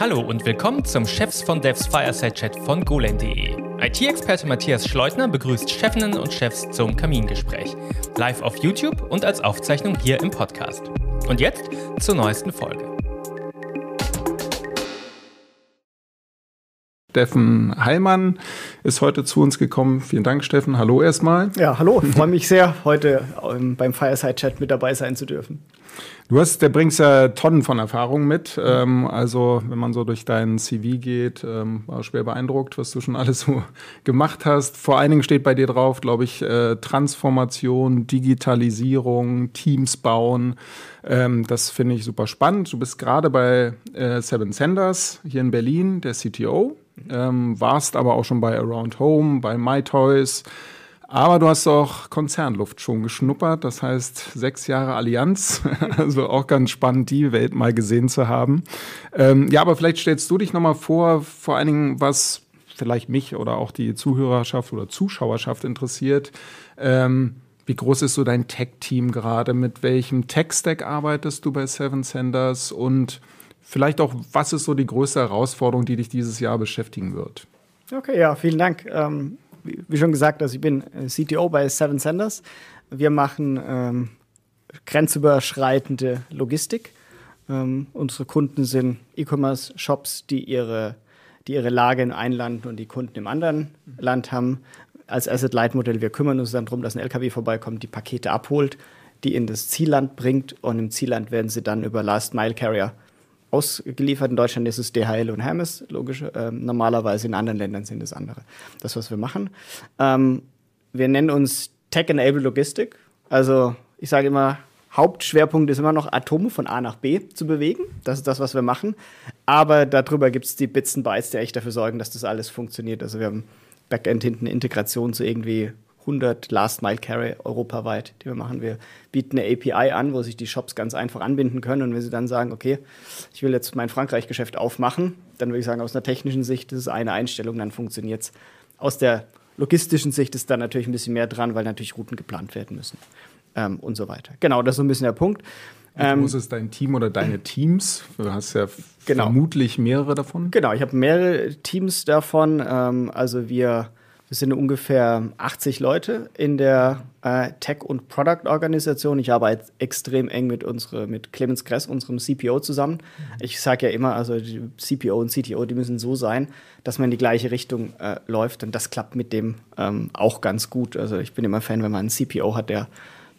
Hallo und willkommen zum Chefs von Devs Fireside Chat von golan.de. IT-Experte Matthias Schleutner begrüßt Chefinnen und Chefs zum Kamingespräch. Live auf YouTube und als Aufzeichnung hier im Podcast. Und jetzt zur neuesten Folge. Steffen Heilmann ist heute zu uns gekommen. Vielen Dank, Steffen. Hallo erstmal. Ja, hallo. Ich freue mich sehr, heute ähm, beim Fireside Chat mit dabei sein zu dürfen. Du hast, der bringst ja Tonnen von Erfahrungen mit. Ähm, also, wenn man so durch deinen CV geht, ähm, war schwer beeindruckt, was du schon alles so gemacht hast. Vor allen Dingen steht bei dir drauf, glaube ich, äh, Transformation, Digitalisierung, Teams bauen. Ähm, das finde ich super spannend. Du bist gerade bei äh, Seven Senders hier in Berlin, der CTO. Ähm, warst aber auch schon bei Around Home, bei MyToys. Aber du hast auch Konzernluft schon geschnuppert, das heißt sechs Jahre Allianz, also auch ganz spannend, die Welt mal gesehen zu haben. Ähm, ja, aber vielleicht stellst du dich nochmal vor, vor allen Dingen, was vielleicht mich oder auch die Zuhörerschaft oder Zuschauerschaft interessiert. Ähm, wie groß ist so dein Tech-Team gerade? Mit welchem Tech-Stack arbeitest du bei Seven Senders? Und vielleicht auch, was ist so die größte Herausforderung, die dich dieses Jahr beschäftigen wird? Okay, ja, vielen Dank. Ähm, wie schon gesagt, also ich bin äh, CTO bei Seven Senders. Wir machen ähm, grenzüberschreitende Logistik. Ähm, unsere Kunden sind E-Commerce-Shops, die ihre, die ihre Lage in einem Land und die Kunden im anderen Land haben. Als Asset-Light-Modell, wir kümmern uns dann darum, dass ein LKW vorbeikommt, die Pakete abholt, die in das Zielland bringt und im Zielland werden sie dann über Last-Mile-Carrier ausgeliefert. In Deutschland ist es DHL und Hermes, logisch. Ähm, normalerweise in anderen Ländern sind es andere. Das, was wir machen. Ähm, wir nennen uns Tech-Enabled Logistik. Also ich sage immer, Hauptschwerpunkt ist immer noch, Atome von A nach B zu bewegen. Das ist das, was wir machen. Aber darüber gibt es die Bits und Bytes, die echt dafür sorgen, dass das alles funktioniert. Also wir haben Backend hinten Integration zu irgendwie 100 Last Mile Carry europaweit, die wir machen. Wir bieten eine API an, wo sich die Shops ganz einfach anbinden können. Und wenn sie dann sagen, okay, ich will jetzt mein Frankreich-Geschäft aufmachen, dann würde ich sagen, aus einer technischen Sicht, das ist eine Einstellung, dann funktioniert es. Aus der logistischen Sicht ist da natürlich ein bisschen mehr dran, weil natürlich Routen geplant werden müssen ähm, und so weiter. Genau, das ist so ein bisschen der Punkt. Ähm, groß ist dein Team oder deine Teams? Du hast ja genau. vermutlich mehrere davon. Genau, ich habe mehrere Teams davon. Ähm, also wir wir sind ungefähr 80 Leute in der äh, Tech- und Product-Organisation. Ich arbeite extrem eng mit, unsere, mit Clemens Gress, unserem CPO, zusammen. Mhm. Ich sage ja immer, also die CPO und CTO, die müssen so sein, dass man in die gleiche Richtung äh, läuft. Und das klappt mit dem ähm, auch ganz gut. Also ich bin immer Fan, wenn man einen CPO hat, der,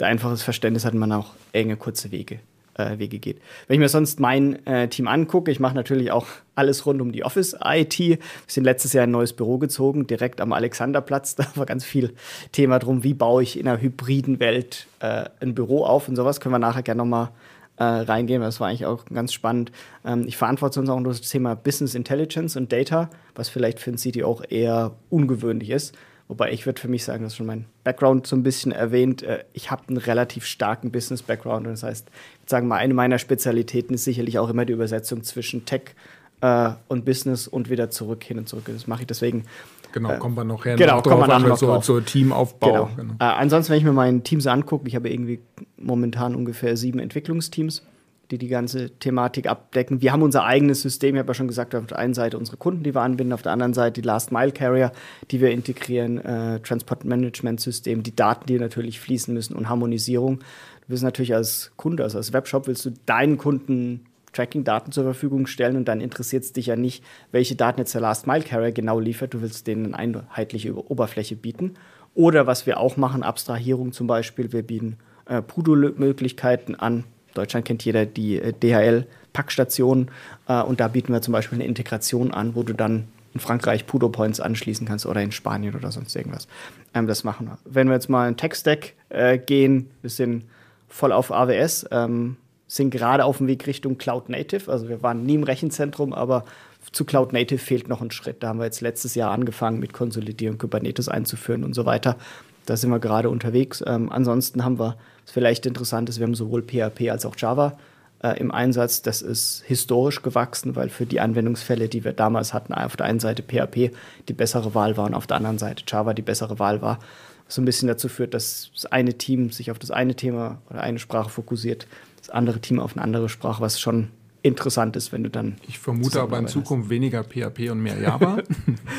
der einfaches Verständnis hat, man auch enge, kurze Wege äh, Wege geht. Wenn ich mir sonst mein äh, Team angucke, ich mache natürlich auch alles rund um die Office-IT. Wir sind letztes Jahr ein neues Büro gezogen, direkt am Alexanderplatz. Da war ganz viel Thema drum, wie baue ich in einer hybriden Welt äh, ein Büro auf und sowas. Können wir nachher gerne nochmal äh, reingehen. Das war eigentlich auch ganz spannend. Ähm, ich verantworte uns auch das Thema Business Intelligence und Data, was vielleicht für ein CTO auch eher ungewöhnlich ist. Wobei ich würde für mich sagen, das ist schon mein Background so ein bisschen erwähnt. Äh, ich habe einen relativ starken Business-Background. Das heißt, ich sagen mal, eine meiner Spezialitäten ist sicherlich auch immer die Übersetzung zwischen Tech äh, und Business und wieder zurück, hin und zurück. Das mache ich deswegen. Genau, äh, kommen wir noch her. Genau, kommen wir nachher noch so, so Teamaufbau. Genau. genau. Äh, ansonsten, wenn ich mir mein Teams angucke, ich habe irgendwie momentan ungefähr sieben Entwicklungsteams die die ganze Thematik abdecken. Wir haben unser eigenes System, ich habe ja schon gesagt, auf der einen Seite unsere Kunden, die wir anbinden, auf der anderen Seite die Last Mile Carrier, die wir integrieren, äh, Transport Management System, die Daten, die natürlich fließen müssen und Harmonisierung. Du willst natürlich als Kunde, also als Webshop, willst du deinen Kunden Tracking-Daten zur Verfügung stellen und dann interessiert es dich ja nicht, welche Daten jetzt der Last Mile Carrier genau liefert. Du willst denen eine einheitliche Oberfläche bieten. Oder was wir auch machen, Abstrahierung zum Beispiel, wir bieten äh, Pudo-Möglichkeiten an, Deutschland kennt jeder die äh, DHL-Packstation äh, und da bieten wir zum Beispiel eine Integration an, wo du dann in Frankreich Pudo Points anschließen kannst oder in Spanien oder sonst irgendwas. Ähm, das machen wir. Wenn wir jetzt mal in Tech-Stack äh, gehen, wir sind voll auf AWS, ähm, sind gerade auf dem Weg Richtung Cloud Native. Also wir waren nie im Rechenzentrum, aber zu Cloud Native fehlt noch ein Schritt. Da haben wir jetzt letztes Jahr angefangen mit Konsolidierung Kubernetes einzuführen und so weiter. Da sind wir gerade unterwegs. Ähm, ansonsten haben wir, was vielleicht interessant ist, wir haben sowohl PHP als auch Java äh, im Einsatz. Das ist historisch gewachsen, weil für die Anwendungsfälle, die wir damals hatten, auf der einen Seite PHP die bessere Wahl war und auf der anderen Seite Java die bessere Wahl war. Was so ein bisschen dazu führt, dass das eine Team sich auf das eine Thema oder eine Sprache fokussiert, das andere Team auf eine andere Sprache, was schon interessant ist, wenn du dann. Ich vermute aber in Zukunft weniger PHP und mehr Java.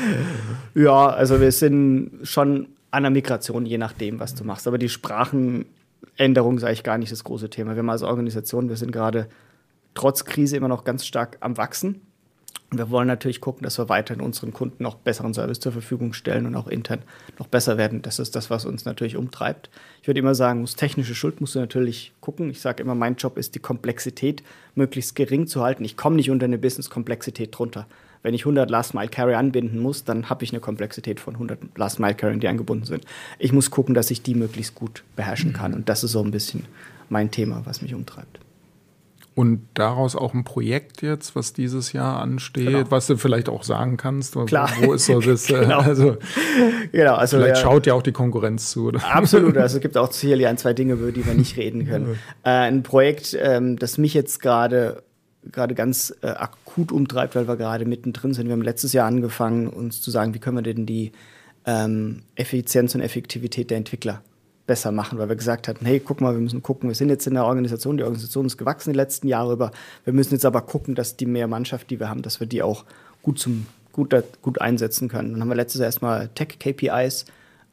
ja, also wir sind schon an der Migration, je nachdem, was du machst. Aber die Sprachenänderung ist eigentlich gar nicht das große Thema. Wir haben als Organisation, wir sind gerade trotz Krise immer noch ganz stark am Wachsen. Und wir wollen natürlich gucken, dass wir weiterhin unseren Kunden noch besseren Service zur Verfügung stellen und auch intern noch besser werden. Das ist das, was uns natürlich umtreibt. Ich würde immer sagen, muss technische Schuld musst du natürlich gucken. Ich sage immer, mein Job ist, die Komplexität möglichst gering zu halten. Ich komme nicht unter eine Business-Komplexität drunter. Wenn ich 100 Last Mile Carrier anbinden muss, dann habe ich eine Komplexität von 100 Last Mile Carrier, die angebunden sind. Ich muss gucken, dass ich die möglichst gut beherrschen kann. Und das ist so ein bisschen mein Thema, was mich umtreibt. Und daraus auch ein Projekt jetzt, was dieses Jahr ansteht, genau. was du vielleicht auch sagen kannst. Klar. Wo ist so das? Äh, genau. Also, genau, also vielleicht ja, schaut ja auch die Konkurrenz zu. Oder? Absolut. Also es gibt auch sicherlich ein, zwei Dinge, über die wir nicht reden können. äh, ein Projekt, ähm, das mich jetzt gerade gerade ganz äh, akut umtreibt, weil wir gerade mittendrin sind. Wir haben letztes Jahr angefangen, uns zu sagen, wie können wir denn die ähm, Effizienz und Effektivität der Entwickler besser machen, weil wir gesagt hatten, hey, guck mal, wir müssen gucken, wir sind jetzt in der Organisation, die Organisation ist gewachsen die letzten Jahre über, wir müssen jetzt aber gucken, dass die mehr Mannschaft, die wir haben, dass wir die auch gut, zum, gut, gut einsetzen können. Dann haben wir letztes Jahr erstmal Tech-KPIs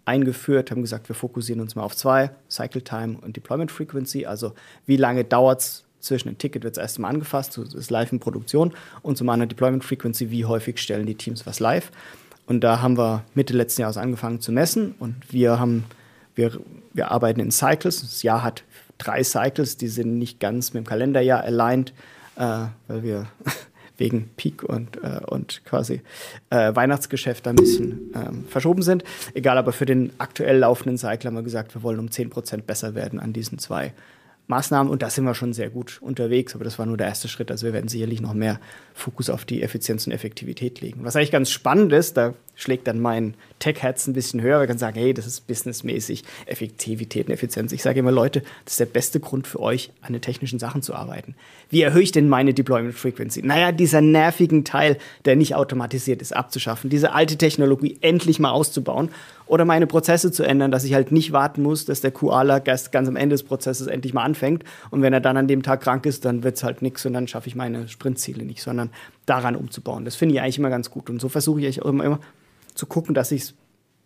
eingeführt, haben gesagt, wir fokussieren uns mal auf zwei, Cycle Time und Deployment Frequency, also wie lange dauert es zwischen dem Ticket wird es erst mal angefasst, das ist live in Produktion und zum anderen Deployment Frequency, wie häufig stellen die Teams was live. Und da haben wir Mitte letzten Jahres angefangen zu messen und wir haben wir, wir arbeiten in Cycles. Das Jahr hat drei Cycles, die sind nicht ganz mit dem Kalenderjahr aligned, äh, weil wir wegen Peak und, äh, und quasi äh, Weihnachtsgeschäft ein bisschen ähm, verschoben sind. Egal, aber für den aktuell laufenden Cycle haben wir gesagt, wir wollen um 10% besser werden an diesen zwei Maßnahmen und da sind wir schon sehr gut unterwegs, aber das war nur der erste Schritt. Also wir werden sicherlich noch mehr Fokus auf die Effizienz und Effektivität legen. Was eigentlich ganz spannend ist, da schlägt dann mein Tech-Herz ein bisschen höher. Wir können sagen, hey, das ist businessmäßig Effektivität und Effizienz. Ich sage immer, Leute, das ist der beste Grund für euch, an den technischen Sachen zu arbeiten. Wie erhöhe ich denn meine Deployment Frequency? Naja, dieser nervigen Teil, der nicht automatisiert ist, abzuschaffen. Diese alte Technologie endlich mal auszubauen oder meine Prozesse zu ändern, dass ich halt nicht warten muss, dass der Koala ganz, ganz am Ende des Prozesses endlich mal anfängt. Und wenn er dann an dem Tag krank ist, dann wird es halt nichts und dann schaffe ich meine Sprintziele nicht, sondern daran umzubauen. Das finde ich eigentlich immer ganz gut. Und so versuche ich immer, immer zu gucken, dass ich es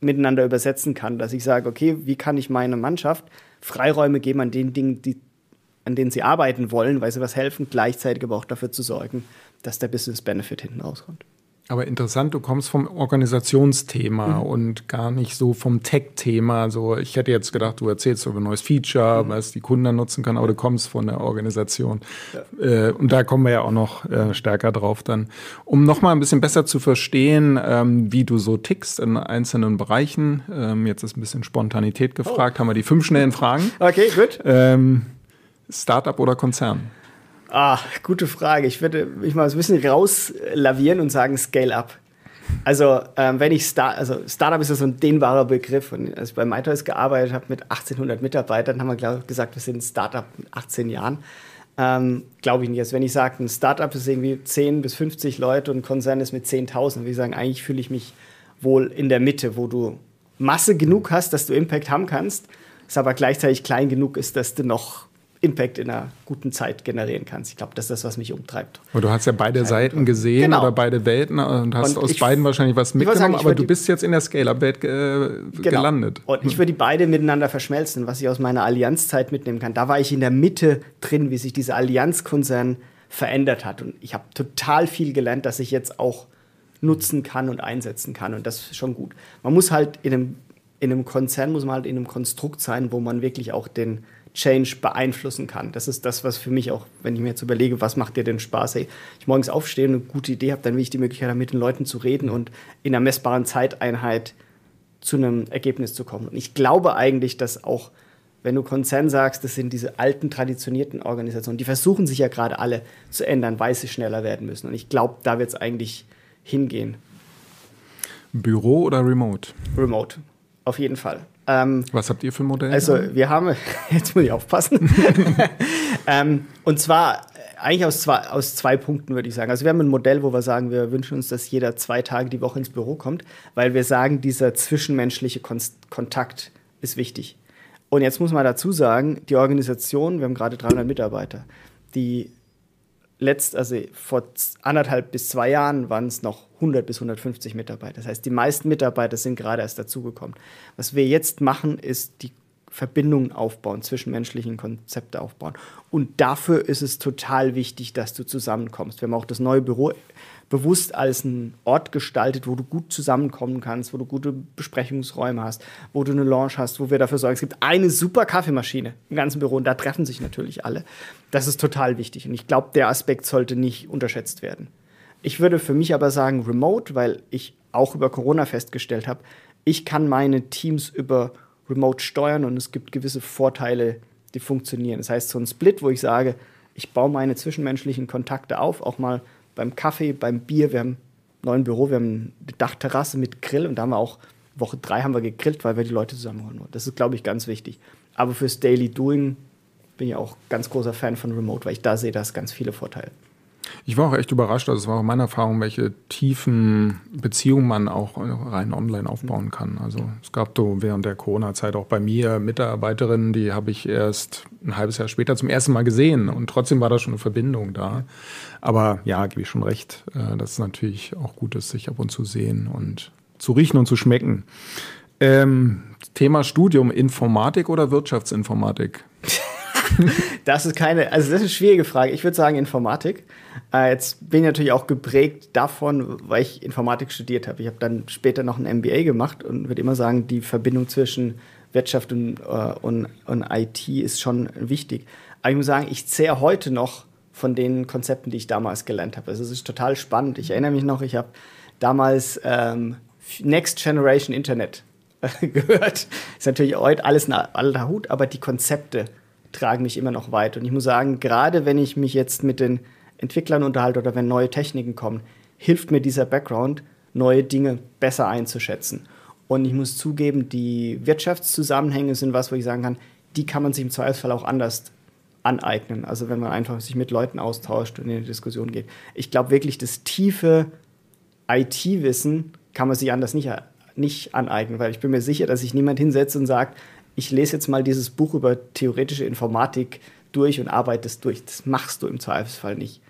miteinander übersetzen kann, dass ich sage, okay, wie kann ich meiner Mannschaft Freiräume geben an den Dingen, die, an denen sie arbeiten wollen, weil sie was helfen, gleichzeitig aber auch dafür zu sorgen, dass der Business Benefit hinten rauskommt. Aber interessant, du kommst vom Organisationsthema mhm. und gar nicht so vom Tech-Thema. Also ich hätte jetzt gedacht, du erzählst über ein neues Feature, mhm. was die Kunden nutzen können, aber du kommst von der Organisation. Ja. Äh, und da kommen wir ja auch noch äh, stärker drauf dann. Um nochmal ein bisschen besser zu verstehen, ähm, wie du so tickst in einzelnen Bereichen. Ähm, jetzt ist ein bisschen Spontanität gefragt, oh. haben wir die fünf schnellen Fragen. Okay, gut. Ähm, Startup oder Konzern? Ah, gute Frage. Ich würde mich mal so ein bisschen rauslavieren und sagen Scale-up. Also, ähm, wenn ich Star also Startup ist ja so ein dehnbarer Begriff. Und als ich bei MyToys gearbeitet habe mit 1800 Mitarbeitern, haben wir glaub, gesagt, wir sind ein Startup mit 18 Jahren. Ähm, Glaube ich nicht. Also, wenn ich sage, ein Startup ist irgendwie 10 bis 50 Leute und ein Konzern ist mit 10.000, würde ich sagen, eigentlich fühle ich mich wohl in der Mitte, wo du Masse genug hast, dass du Impact haben kannst, es aber gleichzeitig klein genug ist, dass du noch Impact in einer guten Zeit generieren kannst. Ich glaube, das ist das, was mich umtreibt. Aber du hast ja beide Seiten gesehen genau. oder beide Welten und hast und aus beiden wahrscheinlich was mitgenommen, sagen, aber du bist jetzt in der Scale-Up-Welt äh, genau. gelandet. Und ich würde die beide miteinander verschmelzen, was ich aus meiner Allianzzeit mitnehmen kann. Da war ich in der Mitte drin, wie sich dieser Allianzkonzern verändert hat. Und ich habe total viel gelernt, dass ich jetzt auch nutzen kann und einsetzen kann. Und das ist schon gut. Man muss halt in einem, in einem Konzern, muss man halt in einem Konstrukt sein, wo man wirklich auch den Change beeinflussen kann. Das ist das, was für mich auch, wenn ich mir jetzt überlege, was macht dir denn Spaß, hey, ich morgens aufstehe und eine gute Idee habe, dann will ich die Möglichkeit haben, mit den Leuten zu reden und in einer messbaren Zeiteinheit zu einem Ergebnis zu kommen. Und ich glaube eigentlich, dass auch, wenn du Konzern sagst, das sind diese alten, traditionierten Organisationen, die versuchen sich ja gerade alle zu ändern, weil sie schneller werden müssen. Und ich glaube, da wird es eigentlich hingehen. Büro oder Remote? Remote, auf jeden Fall. Ähm, Was habt ihr für ein Modell? Also wir haben, jetzt muss ich aufpassen, ähm, und zwar eigentlich aus zwei, aus zwei Punkten würde ich sagen. Also wir haben ein Modell, wo wir sagen, wir wünschen uns, dass jeder zwei Tage die Woche ins Büro kommt, weil wir sagen, dieser zwischenmenschliche Kon Kontakt ist wichtig. Und jetzt muss man dazu sagen, die Organisation, wir haben gerade 300 Mitarbeiter, die letzt, also vor anderthalb bis zwei Jahren waren es noch 100 bis 150 Mitarbeiter. Das heißt, die meisten Mitarbeiter sind gerade erst dazugekommen. Was wir jetzt machen, ist die Verbindungen aufbauen, zwischenmenschlichen Konzepte aufbauen. Und dafür ist es total wichtig, dass du zusammenkommst. Wir haben auch das neue Büro bewusst als einen Ort gestaltet, wo du gut zusammenkommen kannst, wo du gute Besprechungsräume hast, wo du eine Lounge hast, wo wir dafür sorgen. Es gibt eine super Kaffeemaschine im ganzen Büro und da treffen sich natürlich alle. Das ist total wichtig und ich glaube, der Aspekt sollte nicht unterschätzt werden. Ich würde für mich aber sagen Remote, weil ich auch über Corona festgestellt habe, ich kann meine Teams über Remote steuern und es gibt gewisse Vorteile, die funktionieren. Das heißt, so ein Split, wo ich sage, ich baue meine zwischenmenschlichen Kontakte auf, auch mal beim Kaffee, beim Bier. Wir haben ein neues Büro, wir haben eine Dachterrasse mit Grill und da haben wir auch Woche drei haben wir gegrillt, weil wir die Leute zusammenholen wollen. Das ist, glaube ich, ganz wichtig. Aber fürs Daily Doing bin ich auch ganz großer Fan von Remote, weil ich da sehe, da ganz viele Vorteile. Ich war auch echt überrascht, also es war auch meine Erfahrung, welche tiefen Beziehungen man auch rein online aufbauen kann. Also es gab so während der Corona-Zeit auch bei mir Mitarbeiterinnen, die habe ich erst ein halbes Jahr später zum ersten Mal gesehen und trotzdem war da schon eine Verbindung da. Aber ja, gebe ich schon recht, äh, dass es natürlich auch gut ist, sich ab und zu sehen und zu riechen und zu schmecken. Ähm, Thema Studium, Informatik oder Wirtschaftsinformatik? das ist keine, also das ist eine schwierige Frage. Ich würde sagen Informatik. Äh, jetzt bin ich natürlich auch geprägt davon, weil ich Informatik studiert habe. Ich habe dann später noch ein MBA gemacht und würde immer sagen, die Verbindung zwischen Wirtschaft und, äh, und, und IT ist schon wichtig. Aber ich muss sagen, ich zehre heute noch von den Konzepten, die ich damals gelernt habe. Also es ist total spannend. Ich erinnere mich noch, ich habe damals ähm, Next Generation Internet gehört. Ist natürlich heute alles ein alter Hut, aber die Konzepte tragen mich immer noch weit. Und ich muss sagen, gerade wenn ich mich jetzt mit den Entwicklern unterhalte oder wenn neue Techniken kommen, hilft mir dieser Background, neue Dinge besser einzuschätzen. Und ich muss zugeben, die Wirtschaftszusammenhänge sind was, wo ich sagen kann, die kann man sich im Zweifelsfall auch anders aneignen. Also wenn man einfach sich mit Leuten austauscht und in eine Diskussion geht. Ich glaube wirklich, das tiefe IT-Wissen kann man sich anders nicht, nicht aneignen, weil ich bin mir sicher, dass sich niemand hinsetzt und sagt, ich lese jetzt mal dieses Buch über theoretische Informatik durch und arbeite es durch. Das machst du im Zweifelsfall nicht.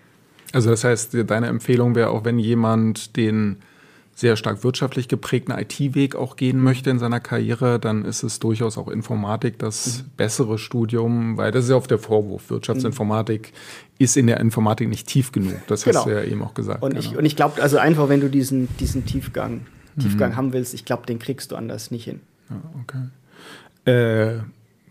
Also das heißt, deine Empfehlung wäre auch, wenn jemand den sehr stark wirtschaftlich geprägten IT-Weg auch gehen möchte in seiner Karriere, dann ist es durchaus auch Informatik das mhm. bessere Studium, weil das ist ja oft der Vorwurf. Wirtschaftsinformatik mhm. ist in der Informatik nicht tief genug. Das genau. hast du ja eben auch gesagt. Und genau. ich, ich glaube, also einfach, wenn du diesen, diesen Tiefgang, Tiefgang mhm. haben willst, ich glaube, den kriegst du anders nicht hin. Ja, okay. Äh,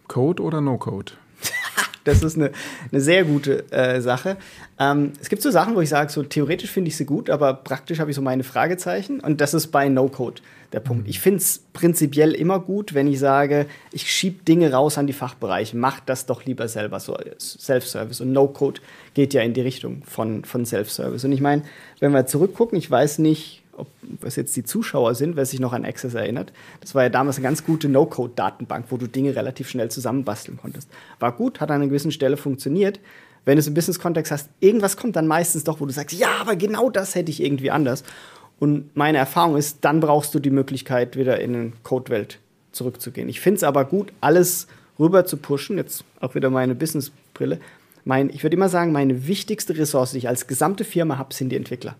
Code oder No-Code? das ist eine, eine sehr gute äh, Sache. Ähm, es gibt so Sachen, wo ich sage, so theoretisch finde ich sie gut, aber praktisch habe ich so meine Fragezeichen. Und das ist bei No-Code der Punkt. Mhm. Ich finde es prinzipiell immer gut, wenn ich sage, ich schiebe Dinge raus an die Fachbereiche. Macht das doch lieber selber, so Self-Service. Und No-Code geht ja in die Richtung von, von Self-Service. Und ich meine, wenn wir zurückgucken, ich weiß nicht, ob was jetzt die Zuschauer sind, wer sich noch an Access erinnert. Das war ja damals eine ganz gute No-Code-Datenbank, wo du Dinge relativ schnell zusammenbasteln konntest. War gut, hat an einer gewissen Stelle funktioniert. Wenn du es im Business-Kontext hast, irgendwas kommt dann meistens doch, wo du sagst, ja, aber genau das hätte ich irgendwie anders. Und meine Erfahrung ist, dann brauchst du die Möglichkeit, wieder in eine Code-Welt zurückzugehen. Ich finde es aber gut, alles rüber zu pushen. Jetzt auch wieder meine Business-Brille. Mein, ich würde immer sagen, meine wichtigste Ressource, die ich als gesamte Firma habe, sind die Entwickler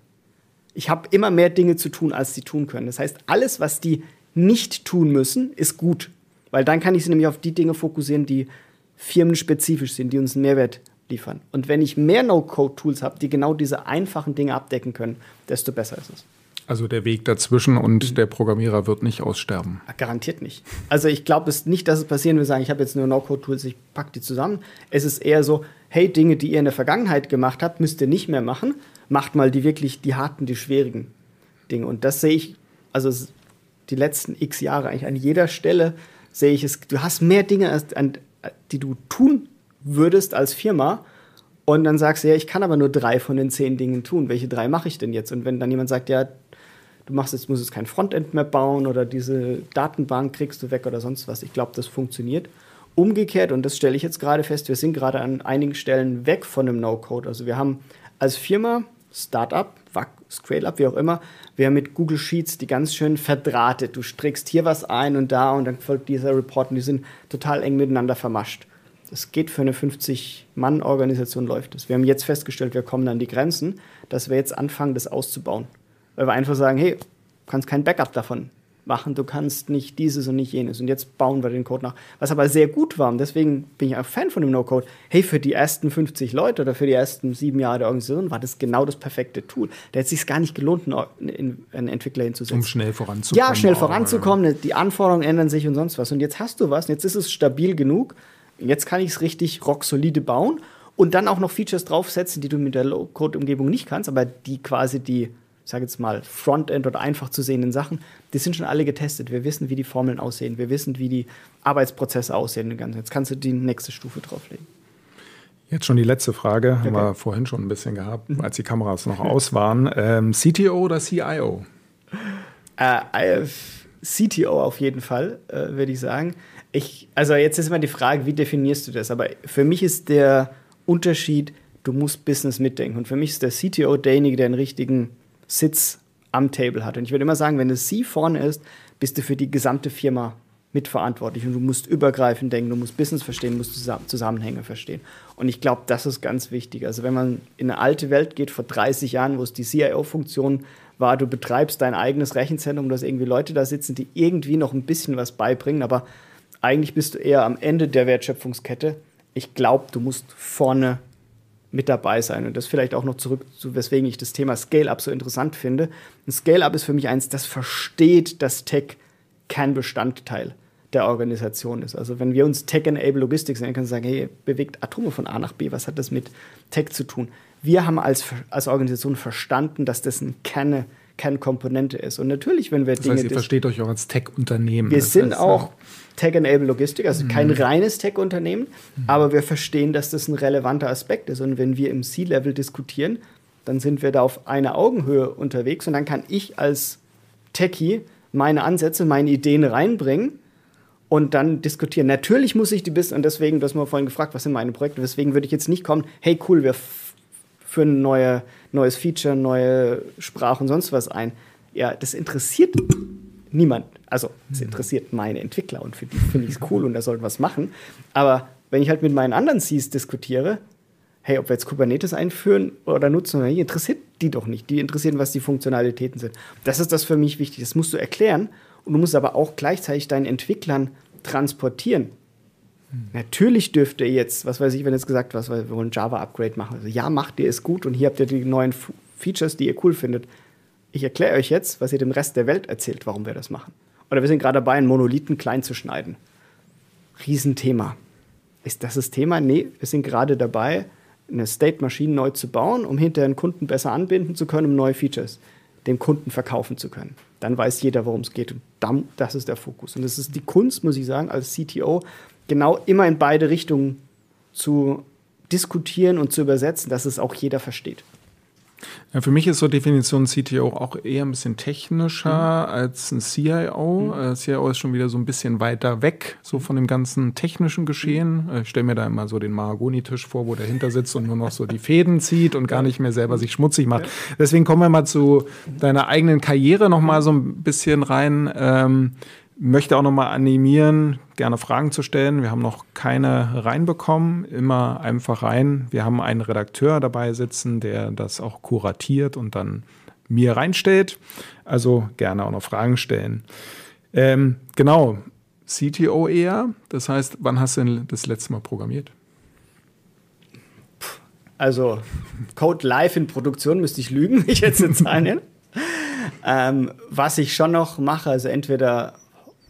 ich habe immer mehr Dinge zu tun, als sie tun können. Das heißt, alles, was die nicht tun müssen, ist gut. Weil dann kann ich sie nämlich auf die Dinge fokussieren, die firmenspezifisch sind, die uns einen Mehrwert liefern. Und wenn ich mehr No-Code-Tools habe, die genau diese einfachen Dinge abdecken können, desto besser ist es. Also der Weg dazwischen und mhm. der Programmierer wird nicht aussterben. Garantiert nicht. Also ich glaube es nicht, dass es passieren wird, sagen, ich habe jetzt nur No-Code-Tools, ich packe die zusammen. Es ist eher so, hey, Dinge, die ihr in der Vergangenheit gemacht habt, müsst ihr nicht mehr machen. Macht mal die wirklich, die harten, die schwierigen Dinge. Und das sehe ich, also die letzten x Jahre eigentlich an jeder Stelle sehe ich es, du hast mehr Dinge, die du tun würdest als Firma. Und dann sagst du, ja, ich kann aber nur drei von den zehn Dingen tun. Welche drei mache ich denn jetzt? Und wenn dann jemand sagt, ja, du machst jetzt, musst jetzt kein Frontend mehr bauen oder diese Datenbank kriegst du weg oder sonst was. Ich glaube, das funktioniert. Umgekehrt, und das stelle ich jetzt gerade fest, wir sind gerade an einigen Stellen weg von einem No-Code. Also wir haben als Firma, Startup, Scale-Up, wie auch immer, wir haben mit Google Sheets die ganz schön verdrahtet. Du strickst hier was ein und da und dann folgt dieser Report und die sind total eng miteinander vermascht. Es geht für eine 50-Mann-Organisation, läuft es. Wir haben jetzt festgestellt, wir kommen an die Grenzen, dass wir jetzt anfangen, das auszubauen. Weil wir einfach sagen, hey, du kannst kein Backup davon machen, du kannst nicht dieses und nicht jenes. Und jetzt bauen wir den Code nach. Was aber sehr gut war, und deswegen bin ich auch Fan von dem No-Code, hey, für die ersten 50 Leute oder für die ersten sieben Jahre der Organisation war das genau das perfekte Tool. Da hätte es sich gar nicht gelohnt, einen Entwickler hinzusetzen. Um schnell voranzukommen. Ja, schnell voranzukommen, die Anforderungen ändern sich und sonst was. Und jetzt hast du was, und jetzt ist es stabil genug, jetzt kann ich es richtig rocksolide bauen und dann auch noch Features draufsetzen, die du mit der Low-Code-Umgebung nicht kannst, aber die quasi die ich sage jetzt mal, Frontend oder einfach zu sehenden Sachen, die sind schon alle getestet. Wir wissen, wie die Formeln aussehen. Wir wissen, wie die Arbeitsprozesse aussehen. Jetzt kannst du die nächste Stufe drauflegen. Jetzt schon die letzte Frage, okay. haben wir vorhin schon ein bisschen gehabt, mhm. als die Kameras noch aus waren. Ähm, CTO oder CIO? Äh, CTO auf jeden Fall, äh, würde ich sagen. Ich, also jetzt ist immer die Frage, wie definierst du das? Aber für mich ist der Unterschied, du musst Business mitdenken. Und für mich ist der CTO derjenige, der einen richtigen Sitz am Table hat. Und ich würde immer sagen, wenn das C vorne ist, bist du für die gesamte Firma mitverantwortlich und du musst übergreifend denken, du musst Business verstehen, musst Zusammenhänge verstehen. Und ich glaube, das ist ganz wichtig. Also wenn man in eine alte Welt geht, vor 30 Jahren, wo es die CIO-Funktion war, du betreibst dein eigenes Rechenzentrum, du hast irgendwie Leute da sitzen, die irgendwie noch ein bisschen was beibringen, aber eigentlich bist du eher am Ende der Wertschöpfungskette. Ich glaube, du musst vorne mit dabei sein. Und das vielleicht auch noch zurück zu, weswegen ich das Thema Scale-Up so interessant finde. Ein Scale-Up ist für mich eins, das versteht, dass Tech kein Bestandteil der Organisation ist. Also wenn wir uns Tech-Enable Logistics nennen, können wir sagen, hey, bewegt Atome von A nach B, was hat das mit Tech zu tun? Wir haben als, als Organisation verstanden, dass das ein Kerne Kernkomponente ist. Und natürlich, wenn wir das Dinge. Heißt, ihr versteht euch auch als Tech-Unternehmen. Wir sind heißt, auch Tech-Enable Logistik, also mhm. kein reines Tech-Unternehmen, mhm. aber wir verstehen, dass das ein relevanter Aspekt ist. Und wenn wir im C-Level diskutieren, dann sind wir da auf einer Augenhöhe unterwegs und dann kann ich als Techie meine Ansätze, meine Ideen reinbringen und dann diskutieren. Natürlich muss ich die Business, und deswegen, du hast mir vorhin gefragt, was sind meine Projekte, deswegen würde ich jetzt nicht kommen, hey cool, wir führen ein neue, neues Feature, neue Sprache und sonst was ein. Ja, das interessiert niemand. Also, es interessiert meine Entwickler und für die finde ich es cool und da sollten was machen. Aber wenn ich halt mit meinen anderen Cs diskutiere, hey, ob wir jetzt Kubernetes einführen oder nutzen oder nicht, interessiert die doch nicht. Die interessieren, was die Funktionalitäten sind. Das ist das für mich wichtig. Das musst du erklären und du musst aber auch gleichzeitig deinen Entwicklern transportieren. Natürlich dürfte ihr jetzt, was weiß ich, wenn jetzt gesagt was, wir wollen Java-Upgrade machen. Also, ja, macht ihr es gut und hier habt ihr die neuen Features, die ihr cool findet. Ich erkläre euch jetzt, was ihr dem Rest der Welt erzählt, warum wir das machen. Oder wir sind gerade dabei, einen Monolithen klein zu schneiden. Riesenthema. Ist das das Thema? Nee, wir sind gerade dabei, eine State-Maschine neu zu bauen, um hinterher einen Kunden besser anbinden zu können, um neue Features dem Kunden verkaufen zu können. Dann weiß jeder, worum es geht. Und dann, das ist der Fokus. Und das ist die Kunst, muss ich sagen, als CTO, genau immer in beide Richtungen zu diskutieren und zu übersetzen, dass es auch jeder versteht. Ja, für mich ist so Definition CTO auch eher ein bisschen technischer mhm. als ein CIO. Mhm. Äh, CIO ist schon wieder so ein bisschen weiter weg, so von dem ganzen technischen Geschehen. Mhm. Ich stelle mir da immer so den Mahagoni-Tisch vor, wo der hinter sitzt und nur noch so die Fäden zieht und gar nicht mehr selber sich schmutzig macht. Deswegen kommen wir mal zu deiner eigenen Karriere noch mal so ein bisschen rein. Ähm, möchte auch nochmal animieren, gerne Fragen zu stellen. Wir haben noch keine reinbekommen. Immer einfach rein. Wir haben einen Redakteur dabei sitzen, der das auch kuratiert und dann mir reinstellt. Also gerne auch noch Fragen stellen. Ähm, genau, CTO eher. Das heißt, wann hast du denn das letzte Mal programmiert? Also Code live in Produktion müsste ich lügen, ich jetzt in Zahlen ähm, was ich schon noch mache, also entweder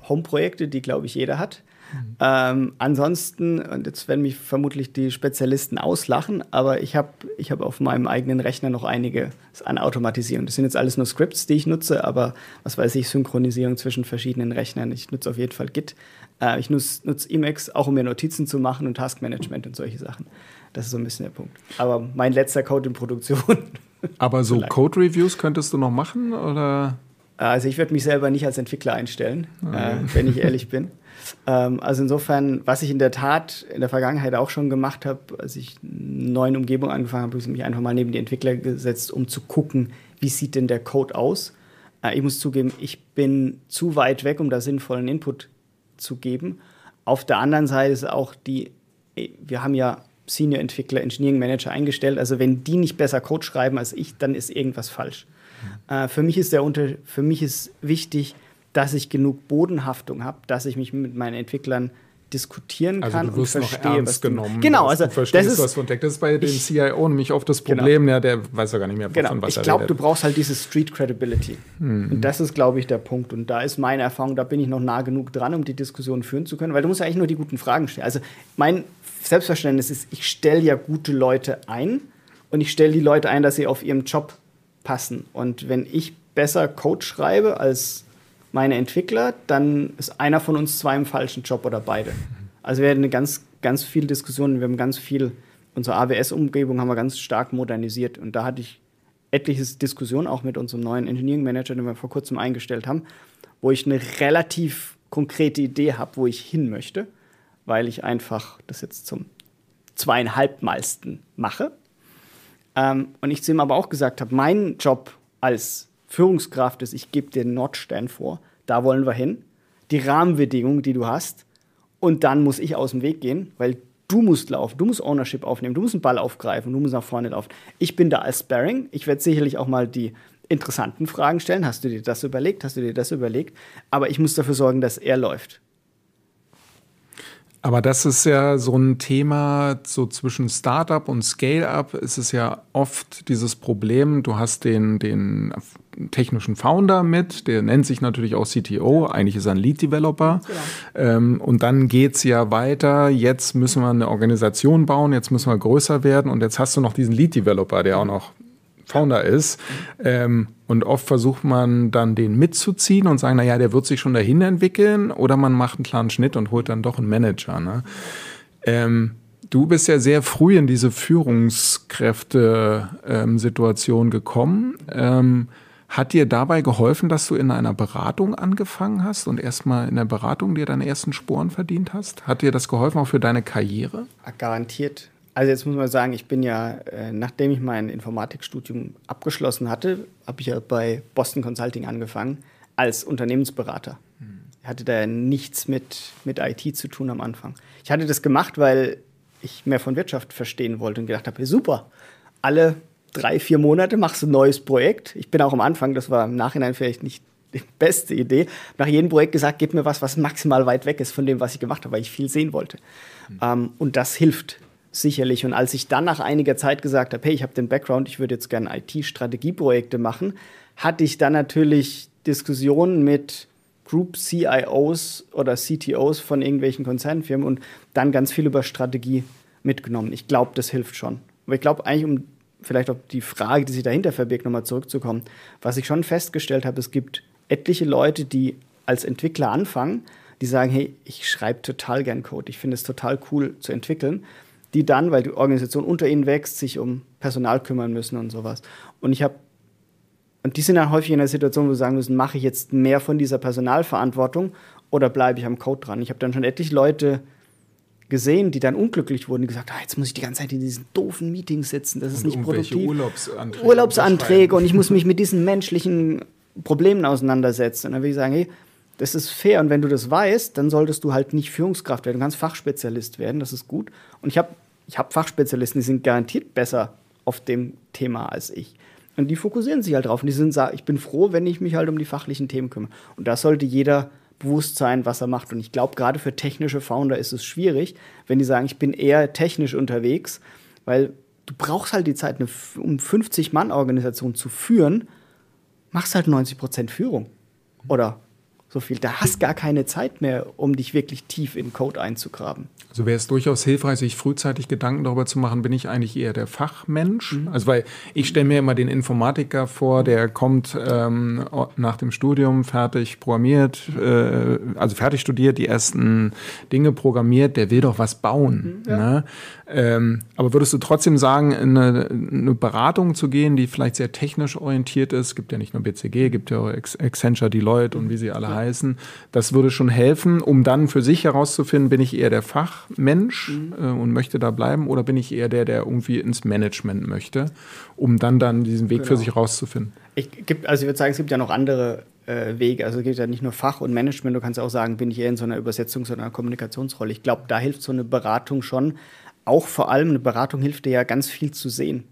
Home-Projekte, die, glaube ich, jeder hat. Mhm. Ähm, ansonsten, und jetzt werden mich vermutlich die Spezialisten auslachen, aber ich habe ich hab auf meinem eigenen Rechner noch einige an Automatisierung. Das sind jetzt alles nur Scripts, die ich nutze, aber was weiß ich, Synchronisierung zwischen verschiedenen Rechnern. Ich nutze auf jeden Fall Git. Äh, ich nutze, nutze Emacs, auch um mir Notizen zu machen und Taskmanagement und solche Sachen. Das ist so ein bisschen der Punkt. Aber mein letzter Code in Produktion. Aber so Code-Reviews könntest du noch machen oder? Also ich würde mich selber nicht als Entwickler einstellen, okay. äh, wenn ich ehrlich bin. Ähm, also insofern, was ich in der Tat in der Vergangenheit auch schon gemacht habe, als ich eine neue Umgebung angefangen habe, habe ich mich einfach mal neben die Entwickler gesetzt, um zu gucken, wie sieht denn der Code aus. Äh, ich muss zugeben, ich bin zu weit weg, um da sinnvollen Input zu geben. Auf der anderen Seite ist auch die wir haben ja Senior-Entwickler, Engineering-Manager eingestellt. Also wenn die nicht besser Code schreiben als ich, dann ist irgendwas falsch. Äh, für, mich ist der Unter für mich ist wichtig, dass ich genug Bodenhaftung habe, dass ich mich mit meinen Entwicklern diskutieren also kann du wirst und verstehe, noch ernst genommen. Genau, also du verstehst, das ist, was von Das ist bei dem ich, CIO nämlich oft das genau. Problem, genau. ja, der weiß ja gar nicht mehr, genau. von was ich er glaub, Ich glaube, du brauchst halt diese Street Credibility. Mhm. Und das ist, glaube ich, der Punkt. Und da ist meine Erfahrung, da bin ich noch nah genug dran, um die Diskussion führen zu können, weil du musst ja eigentlich nur die guten Fragen stellen. Also mein Selbstverständnis ist, ich stelle ja gute Leute ein und ich stelle die Leute ein, dass sie auf ihrem Job passen. Und wenn ich besser Code schreibe als meine Entwickler, dann ist einer von uns zwei im falschen Job oder beide. Also wir hatten eine ganz, ganz viel Diskussionen, wir haben ganz viel, unsere AWS-Umgebung haben wir ganz stark modernisiert und da hatte ich etliche Diskussionen auch mit unserem neuen Engineering Manager, den wir vor kurzem eingestellt haben, wo ich eine relativ konkrete Idee habe, wo ich hin möchte, weil ich einfach das jetzt zum zweieinhalbmalsten mache. Ähm, und ich zu ihm aber auch gesagt habe, mein Job als Führungskraft ist, ich gebe dir den Nordstern vor, da wollen wir hin. Die Rahmenbedingungen, die du hast. Und dann muss ich aus dem Weg gehen, weil du musst laufen, du musst Ownership aufnehmen, du musst einen Ball aufgreifen, du musst nach vorne laufen. Ich bin da als Sparring. Ich werde sicherlich auch mal die interessanten Fragen stellen. Hast du dir das überlegt? Hast du dir das überlegt? Aber ich muss dafür sorgen, dass er läuft. Aber das ist ja so ein Thema, so zwischen Startup und Scale-up ist es ja oft dieses Problem, du hast den, den technischen Founder mit, der nennt sich natürlich auch CTO, eigentlich ist er ein Lead-Developer. Genau. Ähm, und dann geht's ja weiter, jetzt müssen wir eine Organisation bauen, jetzt müssen wir größer werden und jetzt hast du noch diesen Lead-Developer, der auch noch Founder ist. Ähm, und oft versucht man dann den mitzuziehen und sagen, naja, der wird sich schon dahin entwickeln oder man macht einen klaren Schnitt und holt dann doch einen Manager. Ne? Ähm, du bist ja sehr früh in diese Führungskräfte-Situation ähm, gekommen. Ähm, hat dir dabei geholfen, dass du in einer Beratung angefangen hast und erstmal in der Beratung dir deine ersten Sporen verdient hast? Hat dir das geholfen auch für deine Karriere? Garantiert. Also jetzt muss man sagen, ich bin ja, äh, nachdem ich mein Informatikstudium abgeschlossen hatte, habe ich ja bei Boston Consulting angefangen als Unternehmensberater. Mhm. Ich hatte da nichts mit, mit IT zu tun am Anfang. Ich hatte das gemacht, weil ich mehr von Wirtschaft verstehen wollte und gedacht habe, hey, super, alle drei, vier Monate machst du ein neues Projekt. Ich bin auch am Anfang, das war im Nachhinein vielleicht nicht die beste Idee, nach jedem Projekt gesagt, gib mir was, was maximal weit weg ist von dem, was ich gemacht habe, weil ich viel sehen wollte. Mhm. Ähm, und das hilft sicherlich. Und als ich dann nach einiger Zeit gesagt habe, hey, ich habe den Background, ich würde jetzt gerne IT-Strategieprojekte machen, hatte ich dann natürlich Diskussionen mit Group CIOs oder CTOs von irgendwelchen Konzernfirmen und dann ganz viel über Strategie mitgenommen. Ich glaube, das hilft schon. Aber ich glaube eigentlich, um vielleicht auf die Frage, die sich dahinter verbirgt, nochmal zurückzukommen, was ich schon festgestellt habe, es gibt etliche Leute, die als Entwickler anfangen, die sagen, hey, ich schreibe total gern Code, ich finde es total cool zu entwickeln die dann, weil die Organisation unter ihnen wächst, sich um Personal kümmern müssen und sowas. Und ich habe und die sind dann häufig in einer Situation, wo sie sagen müssen, mache ich jetzt mehr von dieser Personalverantwortung oder bleibe ich am Code dran? Ich habe dann schon etliche Leute gesehen, die dann unglücklich wurden, die gesagt, ah, jetzt muss ich die ganze Zeit in diesen doofen Meetings sitzen, das ist und nicht produktiv. Urlaubsanträge, Urlaubsanträge und ich muss mich mit diesen menschlichen Problemen auseinandersetzen. Und dann will ich sagen, hey, das ist fair und wenn du das weißt, dann solltest du halt nicht Führungskraft werden, du kannst Fachspezialist werden, das ist gut. Und ich habe ich habe Fachspezialisten, die sind garantiert besser auf dem Thema als ich. Und die fokussieren sich halt drauf. Und die sind, ich bin froh, wenn ich mich halt um die fachlichen Themen kümmere. Und da sollte jeder bewusst sein, was er macht. Und ich glaube, gerade für technische Founder ist es schwierig, wenn die sagen, ich bin eher technisch unterwegs, weil du brauchst halt die Zeit, eine um 50-Mann-Organisation zu führen, machst halt 90% Führung. Oder so viel. Da hast gar keine Zeit mehr, um dich wirklich tief in Code einzugraben. Also wäre es durchaus hilfreich, sich frühzeitig Gedanken darüber zu machen, bin ich eigentlich eher der Fachmensch? Mhm. Also weil ich stelle mir immer den Informatiker vor, der kommt ähm, nach dem Studium fertig programmiert, äh, also fertig studiert, die ersten Dinge programmiert, der will doch was bauen. Mhm, ja. ne? ähm, aber würdest du trotzdem sagen, in eine, eine, Beratung zu gehen, die vielleicht sehr technisch orientiert ist, gibt ja nicht nur BCG, gibt ja auch Accenture, Deloitte und wie sie alle ja. Heißen, das würde schon helfen, um dann für sich herauszufinden, bin ich eher der Fach Fachmensch mhm. äh, und möchte da bleiben oder bin ich eher der, der irgendwie ins Management möchte, um dann dann diesen Weg genau. für sich rauszufinden? Ich gibt, also ich würde sagen, es gibt ja noch andere äh, Wege. Also es gibt ja nicht nur Fach und Management, du kannst auch sagen, bin ich eher in so einer Übersetzungs- oder einer Kommunikationsrolle. Ich glaube, da hilft so eine Beratung schon. Auch vor allem eine Beratung hilft dir ja ganz viel zu sehen.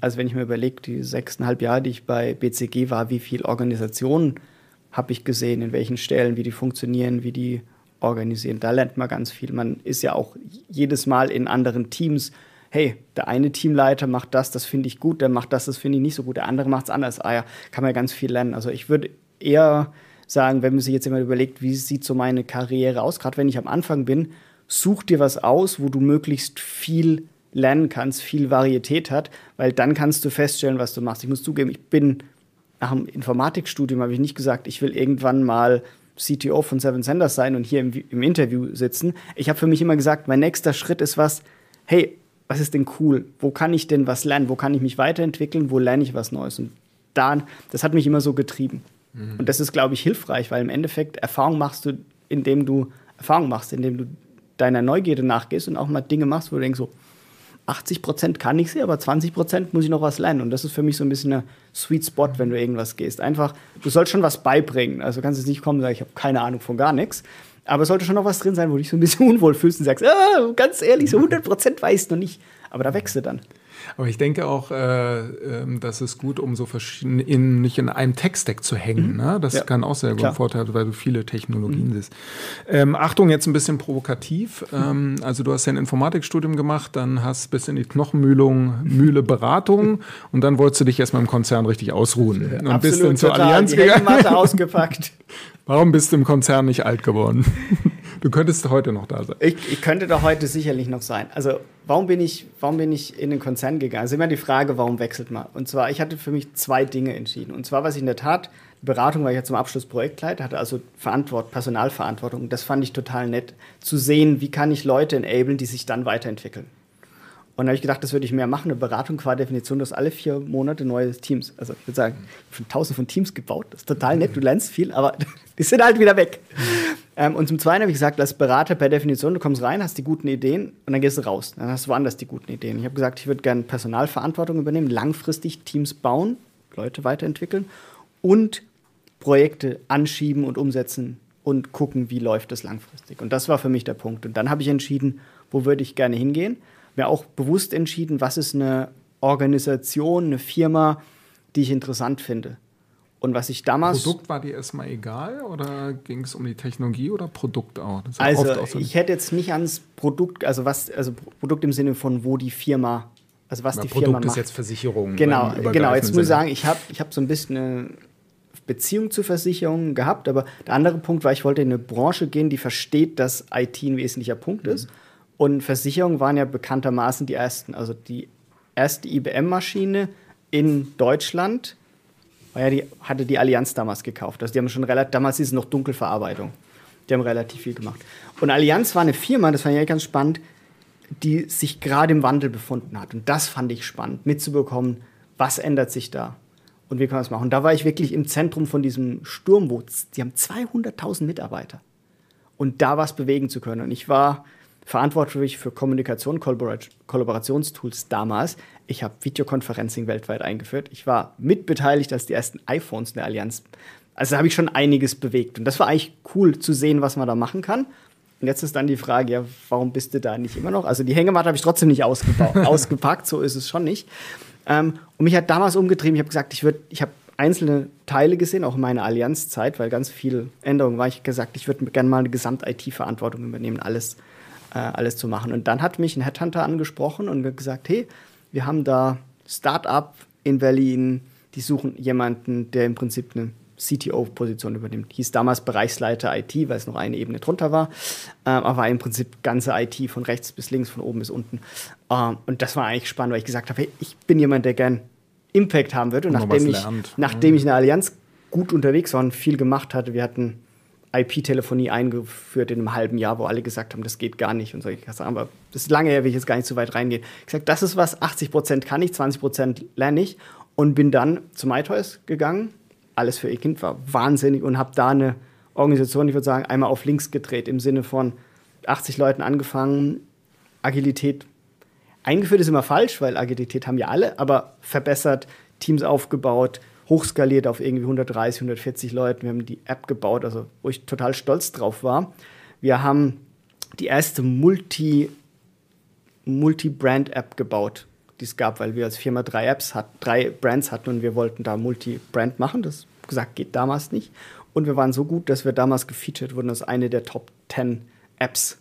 Also wenn ich mir überlege, die sechseinhalb Jahre, die ich bei BCG war, wie viel Organisationen habe ich gesehen, in welchen Stellen, wie die funktionieren, wie die organisieren. Da lernt man ganz viel. Man ist ja auch jedes Mal in anderen Teams. Hey, der eine Teamleiter macht das, das finde ich gut, der macht das, das finde ich nicht so gut, der andere macht es anders. Ah ja, kann man ja ganz viel lernen. Also ich würde eher sagen, wenn man sich jetzt immer überlegt, wie sieht so meine Karriere aus, gerade wenn ich am Anfang bin, such dir was aus, wo du möglichst viel lernen kannst, viel Varietät hat, weil dann kannst du feststellen, was du machst. Ich muss zugeben, ich bin nach dem Informatikstudium, habe ich nicht gesagt, ich will irgendwann mal CTO von Seven Senders sein und hier im, im Interview sitzen. Ich habe für mich immer gesagt, mein nächster Schritt ist was, hey, was ist denn cool? Wo kann ich denn was lernen? Wo kann ich mich weiterentwickeln? Wo lerne ich was Neues? Und da, das hat mich immer so getrieben. Mhm. Und das ist, glaube ich, hilfreich, weil im Endeffekt Erfahrung machst du, indem du Erfahrung machst, indem du deiner Neugierde nachgehst und auch mal Dinge machst, wo du denkst so, 80 Prozent kann ich sie, aber 20 Prozent muss ich noch was lernen. Und das ist für mich so ein bisschen ein Sweet Spot, wenn du irgendwas gehst. Einfach, du sollst schon was beibringen. Also kannst jetzt nicht kommen und sagen, ich habe keine Ahnung von gar nichts. Aber es sollte schon noch was drin sein, wo du dich so ein bisschen unwohl fühlst und sagst, ah, ganz ehrlich, so 100 Prozent weiß noch nicht. Aber da wächst du dann. Aber ich denke auch, äh, äh, das ist gut, um so verschiedene, in, nicht in einem Tech-Stack zu hängen. Mhm. Ne? Das ja. kann auch sehr gut Vorteil, weil du viele Technologien mhm. siehst. Ähm, Achtung, jetzt ein bisschen provokativ. Ähm, also du hast ja ein Informatikstudium gemacht, dann hast bis in die Knochenmühlung, Mühle Beratung und dann wolltest du dich erstmal im Konzern richtig ausruhen. Und Absolut, bist dann zur total. Allianz die gegangen. ausgepackt. Warum bist du im Konzern nicht alt geworden? Du könntest heute noch da sein. Ich, ich könnte da heute sicherlich noch sein. Also warum bin ich, warum bin ich in den Konzern gegangen? Also immer die Frage, warum wechselt man? Und zwar, ich hatte für mich zwei Dinge entschieden. Und zwar, was ich in der Tat, Beratung war ich ja zum Abschluss Projektleiter, hatte also Verantwort, Personalverantwortung. Das fand ich total nett, zu sehen, wie kann ich Leute enablen, die sich dann weiterentwickeln. Und da habe ich gedacht, das würde ich mehr machen. Eine Beratung qua Definition, du hast alle vier Monate neue Teams. Also ich würde sagen, ich habe tausende von Teams gebaut. Das ist total nett, du lernst viel, aber die sind halt wieder weg. Ähm, und zum Zweiten habe ich gesagt, als Berater per Definition, du kommst rein, hast die guten Ideen und dann gehst du raus. Dann hast du woanders die guten Ideen. Ich habe gesagt, ich würde gerne Personalverantwortung übernehmen, langfristig Teams bauen, Leute weiterentwickeln und Projekte anschieben und umsetzen und gucken, wie läuft das langfristig. Und das war für mich der Punkt. Und dann habe ich entschieden, wo würde ich gerne hingehen mir auch bewusst entschieden, was ist eine Organisation, eine Firma, die ich interessant finde. Und was ich damals. Produkt war dir erstmal egal oder ging es um die Technologie oder Produkt auch? also, so ich hätte jetzt nicht ans Produkt, also was, also Produkt im Sinne von, wo die Firma, also was ja, die Produkt Firma macht. ist jetzt Versicherung. Genau, genau. Jetzt muss ich sagen, ich habe ich hab so ein bisschen eine Beziehung zu Versicherungen gehabt, aber der andere Punkt war, ich wollte in eine Branche gehen, die versteht, dass IT ein wesentlicher Punkt mhm. ist und Versicherungen waren ja bekanntermaßen die ersten. Also die erste IBM-Maschine in Deutschland war ja die, hatte die Allianz damals gekauft. Also die haben schon relativ, damals ist es noch Dunkelverarbeitung. Die haben relativ viel gemacht. Und Allianz war eine Firma, das fand ich ganz spannend, die sich gerade im Wandel befunden hat. Und das fand ich spannend, mitzubekommen, was ändert sich da und wie kann man es machen. Und da war ich wirklich im Zentrum von diesem Sturm, wo die haben 200.000 Mitarbeiter. Und da was bewegen zu können. Und ich war verantwortlich für Kommunikation, Kollaborationstools damals. Ich habe Videoconferencing weltweit eingeführt. Ich war mitbeteiligt, als die ersten iPhones in der Allianz. Also da habe ich schon einiges bewegt. Und das war eigentlich cool zu sehen, was man da machen kann. Und jetzt ist dann die Frage, ja, warum bist du da nicht immer noch? Also die Hängematte habe ich trotzdem nicht ausgepackt, so ist es schon nicht. Ähm, und mich hat damals umgetrieben, ich habe gesagt, ich, ich habe einzelne Teile gesehen, auch in meiner Allianzzeit, weil ganz viel Änderungen war. Ich gesagt, ich würde gerne mal eine Gesamt-IT-Verantwortung übernehmen, alles äh, alles zu machen. Und dann hat mich ein Headhunter angesprochen und gesagt, hey, wir haben da Start-up in Berlin, die suchen jemanden, der im Prinzip eine CTO-Position übernimmt. Hieß damals Bereichsleiter IT, weil es noch eine Ebene drunter war, äh, aber war im Prinzip ganze IT von rechts bis links, von oben bis unten. Ähm, und das war eigentlich spannend, weil ich gesagt habe, hey, ich bin jemand, der gern Impact haben wird. Und, und nachdem, ich, nachdem ich in der Allianz gut unterwegs war und viel gemacht hatte, wir hatten IP-Telefonie eingeführt in einem halben Jahr, wo alle gesagt haben, das geht gar nicht und so. Ich gesagt, aber das ist lange her, will ich jetzt gar nicht so weit reingehen. Ich gesagt, das ist was, 80 Prozent kann ich, 20 Prozent lerne ich und bin dann zu MyToys gegangen. Alles für ihr Kind war wahnsinnig und habe da eine Organisation, ich würde sagen, einmal auf links gedreht im Sinne von 80 Leuten angefangen, Agilität eingeführt ist immer falsch, weil Agilität haben ja alle, aber verbessert, Teams aufgebaut, hochskaliert auf irgendwie 130, 140 Leuten. Wir haben die App gebaut, also wo ich total stolz drauf war. Wir haben die erste Multi, Multi-Brand-App gebaut, die es gab, weil wir als Firma drei Apps hat, drei Brands hatten und wir wollten da Multi-Brand machen. Das gesagt geht damals nicht. Und wir waren so gut, dass wir damals gefeatured wurden als eine der Top 10 Apps,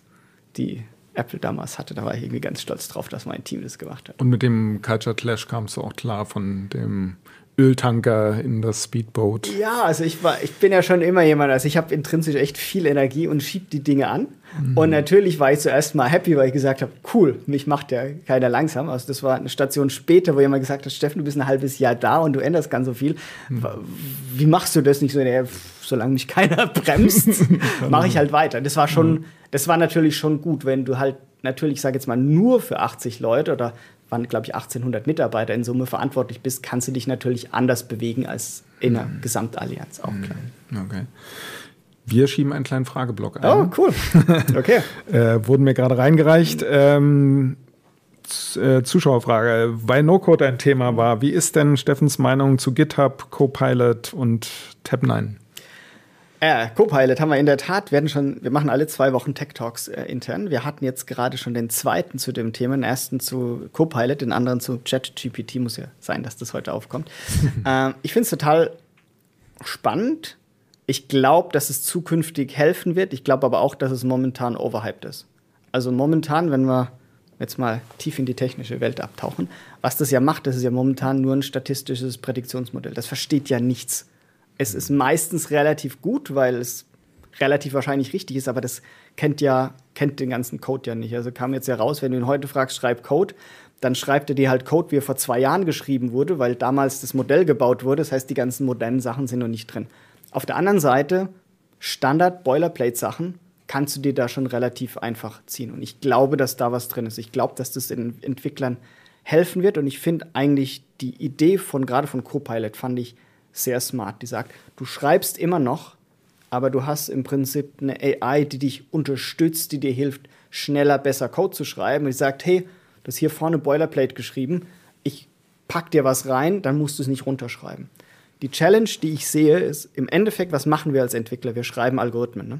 die Apple damals hatte. Da war ich irgendwie ganz stolz drauf, dass mein Team das gemacht hat. Und mit dem Culture Clash kamst du auch klar von dem Öltanker in das Speedboat. Ja, also ich war, ich bin ja schon immer jemand, also ich habe intrinsisch echt viel Energie und schieb die Dinge an. Mhm. Und natürlich war ich zuerst mal happy, weil ich gesagt habe, cool, mich macht ja keiner langsam. Also das war eine Station später, wo jemand gesagt hat, Steffen, du bist ein halbes Jahr da und du änderst ganz so viel. Mhm. Wie machst du das nicht so? Nee, solange mich keiner bremst, mache ich halt weiter. Das war schon, das war natürlich schon gut, wenn du halt natürlich, ich sage jetzt mal, nur für 80 Leute oder waren, glaube ich, 1800 Mitarbeiter in Summe verantwortlich bist, kannst du dich natürlich anders bewegen als in einer mhm. Gesamtallianz, auch klar. Mhm. Okay. Wir schieben einen kleinen Frageblock ein. Oh, cool. Okay. äh, wurden mir gerade reingereicht. Ähm, äh, Zuschauerfrage, weil No-Code ein Thema war. Wie ist denn Steffens Meinung zu GitHub, Copilot und Tab9? Äh, Copilot haben wir in der Tat, werden schon, wir machen alle zwei Wochen Tech Talks äh, intern. Wir hatten jetzt gerade schon den zweiten zu dem Thema, den ersten zu Copilot, den anderen zu ChatGPT, muss ja sein, dass das heute aufkommt. ähm, ich finde es total spannend. Ich glaube, dass es zukünftig helfen wird. Ich glaube aber auch, dass es momentan overhyped ist. Also momentan, wenn wir jetzt mal tief in die technische Welt abtauchen, was das ja macht, das ist ja momentan nur ein statistisches Prädiktionsmodell. Das versteht ja nichts es ist meistens relativ gut, weil es relativ wahrscheinlich richtig ist, aber das kennt ja, kennt den ganzen Code ja nicht. Also kam jetzt ja raus, wenn du ihn heute fragst, schreib Code, dann schreibt er dir halt Code, wie er vor zwei Jahren geschrieben wurde, weil damals das Modell gebaut wurde. Das heißt, die ganzen modernen Sachen sind noch nicht drin. Auf der anderen Seite, Standard-Boilerplate-Sachen kannst du dir da schon relativ einfach ziehen. Und ich glaube, dass da was drin ist. Ich glaube, dass das den Entwicklern helfen wird. Und ich finde eigentlich die Idee von gerade von Copilot fand ich sehr smart. Die sagt, du schreibst immer noch, aber du hast im Prinzip eine AI, die dich unterstützt, die dir hilft, schneller, besser Code zu schreiben. Und die sagt, hey, du hast hier vorne Boilerplate geschrieben, ich pack dir was rein, dann musst du es nicht runterschreiben. Die Challenge, die ich sehe, ist im Endeffekt, was machen wir als Entwickler? Wir schreiben Algorithmen. Ne?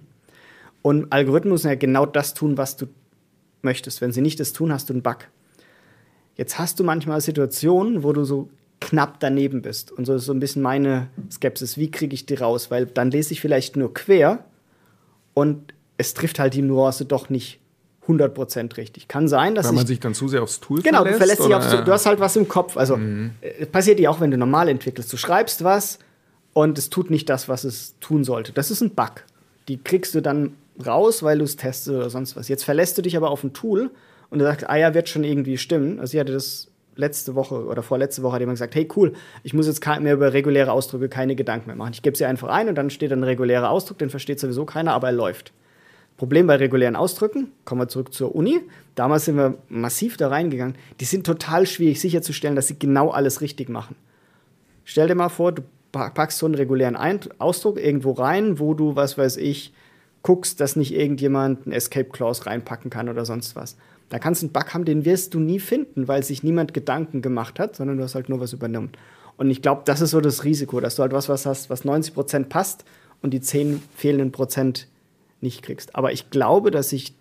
Und Algorithmen müssen ja genau das tun, was du möchtest. Wenn sie nicht das tun, hast du einen Bug. Jetzt hast du manchmal Situationen, wo du so knapp daneben bist. Und so ist so ein bisschen meine Skepsis. Wie kriege ich die raus? Weil dann lese ich vielleicht nur quer und es trifft halt die Nuance doch nicht 100% richtig. Kann sein, dass Weil man sich dann zu sehr aufs Tool genau, verlässt. Genau, du verlässt aufs Du hast halt was im Kopf. Also mhm. Äh, passiert dir auch, wenn du normal entwickelst. Du schreibst was und es tut nicht das, was es tun sollte. Das ist ein Bug. Die kriegst du dann raus, weil du es testest oder sonst was. Jetzt verlässt du dich aber auf ein Tool und du sagst, ah ja, wird schon irgendwie stimmen. Also ich hatte das letzte Woche oder vorletzte Woche hat jemand gesagt, hey cool, ich muss jetzt mehr über reguläre Ausdrücke keine Gedanken mehr machen. Ich gebe sie einfach ein und dann steht ein regulärer Ausdruck, den versteht sowieso keiner, aber er läuft. Problem bei regulären Ausdrücken, kommen wir zurück zur Uni. Damals sind wir massiv da reingegangen. Die sind total schwierig sicherzustellen, dass sie genau alles richtig machen. Stell dir mal vor, du packst so einen regulären Ausdruck irgendwo rein, wo du, was weiß ich, guckst, dass nicht irgendjemand einen Escape Clause reinpacken kann oder sonst was. Da kannst du einen Bug haben, den wirst du nie finden, weil sich niemand Gedanken gemacht hat, sondern du hast halt nur was übernommen. Und ich glaube, das ist so das Risiko, dass du halt was, was hast, was 90 Prozent passt und die 10 fehlenden Prozent nicht kriegst. Aber ich glaube, dass sich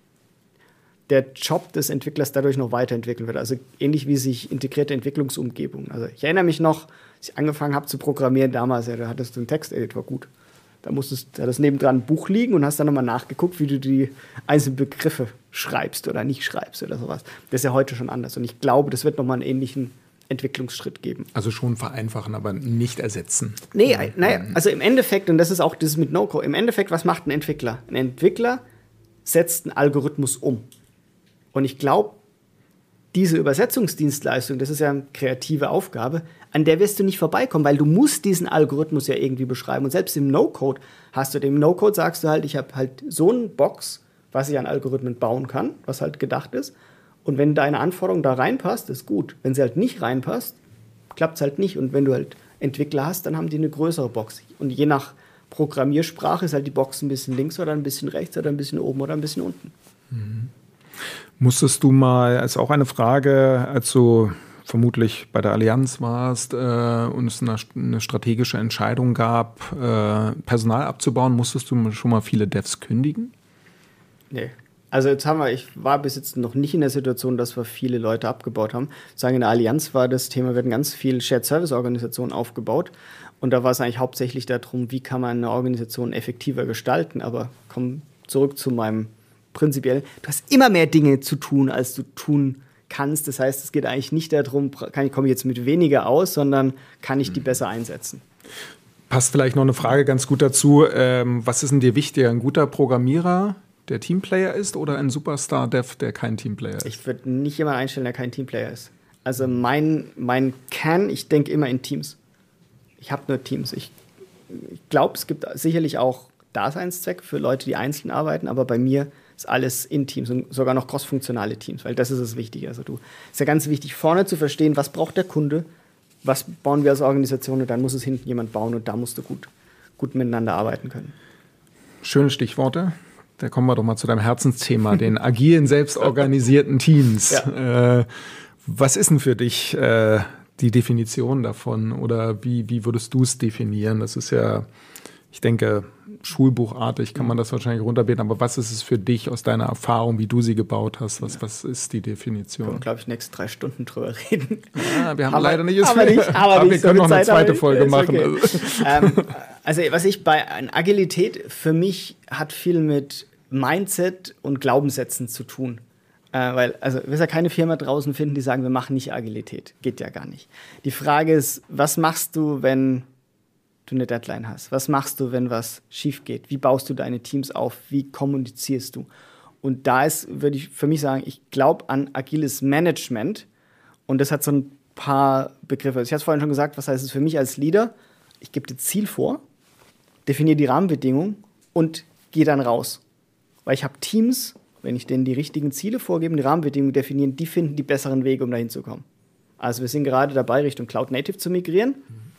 der Job des Entwicklers dadurch noch weiterentwickeln wird. Also ähnlich wie sich integrierte Entwicklungsumgebungen. Also ich erinnere mich noch, als ich angefangen habe zu programmieren damals, ja, da hattest du einen Texteditor gut. Da musstest da das nebendran ein Buch liegen und hast dann nochmal nachgeguckt, wie du die einzelnen Begriffe schreibst oder nicht schreibst oder sowas. Das ist ja heute schon anders. Und ich glaube, das wird nochmal einen ähnlichen Entwicklungsschritt geben. Also schon vereinfachen, aber nicht ersetzen. Nee, ja. naja, also im Endeffekt, und das ist auch das mit No-Code, im Endeffekt, was macht ein Entwickler? Ein Entwickler setzt einen Algorithmus um. Und ich glaube, diese Übersetzungsdienstleistung, das ist ja eine kreative Aufgabe, an der wirst du nicht vorbeikommen, weil du musst diesen Algorithmus ja irgendwie beschreiben. Und selbst im No-Code hast du dem No-Code sagst du halt, ich habe halt so eine Box, was ich an Algorithmen bauen kann, was halt gedacht ist. Und wenn deine Anforderung da reinpasst, ist gut. Wenn sie halt nicht reinpasst, klappt es halt nicht. Und wenn du halt Entwickler hast, dann haben die eine größere Box. Und je nach Programmiersprache ist halt die Box ein bisschen links oder ein bisschen rechts oder ein bisschen oben oder ein bisschen unten. Mhm. Musstest du mal, ist auch eine Frage, als du vermutlich bei der Allianz warst äh, und es eine, eine, strategische Entscheidung gab, äh, Personal abzubauen, musstest du schon mal viele Devs kündigen? Nee. Also jetzt haben wir, ich war bis jetzt noch nicht in der Situation, dass wir viele Leute abgebaut haben. Sagen in der Allianz war das Thema, hatten ganz viel Shared Service Organisationen aufgebaut und da war es eigentlich hauptsächlich darum, wie kann man eine Organisation effektiver gestalten. Aber komm zurück zu meinem prinzipiell, du hast immer mehr Dinge zu tun, als du tun kannst. Das heißt, es geht eigentlich nicht darum, kann ich komme jetzt mit weniger aus, sondern kann ich die mhm. besser einsetzen. Passt vielleicht noch eine Frage ganz gut dazu. Ähm, was ist denn dir wichtiger, ein guter Programmierer, der Teamplayer ist, oder ein Superstar-Dev, der kein Teamplayer ist? Ich würde nicht jemanden einstellen, der kein Teamplayer ist. Also mein, mein Kern, ich denke immer in Teams. Ich habe nur Teams. Ich, ich glaube, es gibt sicherlich auch Daseinszweck für Leute, die einzeln arbeiten, aber bei mir ist alles in Teams und sogar noch crossfunktionale Teams, weil das ist das Wichtige. Also du ist ja ganz wichtig, vorne zu verstehen, was braucht der Kunde, was bauen wir als Organisation und dann muss es hinten jemand bauen und da musst du gut, gut miteinander arbeiten können. Schöne Stichworte. Da kommen wir doch mal zu deinem Herzensthema, den agilen, selbstorganisierten Teams. Ja. Äh, was ist denn für dich äh, die Definition davon oder wie, wie würdest du es definieren? Das ist ja, ich denke, schulbuchartig kann man das wahrscheinlich runterbeten, aber was ist es für dich aus deiner Erfahrung, wie du sie gebaut hast? Was, was ist die Definition? Wir glaube ich, nächste drei Stunden drüber reden. Ja, wir haben aber, leider nicht aber, nicht, aber, aber wir können noch eine zweite Folge machen. Okay. ähm, also, was ich bei Agilität für mich hat viel mit Mindset und Glaubenssätzen zu tun. Äh, weil, also, wir ja keine Firma draußen finden, die sagen, wir machen nicht Agilität. Geht ja gar nicht. Die Frage ist, was machst du, wenn du eine Deadline hast? Was machst du, wenn was schief geht? Wie baust du deine Teams auf? Wie kommunizierst du? Und da ist, würde ich für mich sagen, ich glaube an agiles Management und das hat so ein paar Begriffe. Ich habe es vorhin schon gesagt, was heißt es für mich als Leader? Ich gebe dir Ziel vor, definiere die Rahmenbedingungen und gehe dann raus. Weil ich habe Teams, wenn ich denen die richtigen Ziele vorgebe, die Rahmenbedingungen definieren, die finden die besseren Wege, um dahin zu kommen. Also wir sind gerade dabei, Richtung Cloud Native zu migrieren. Mhm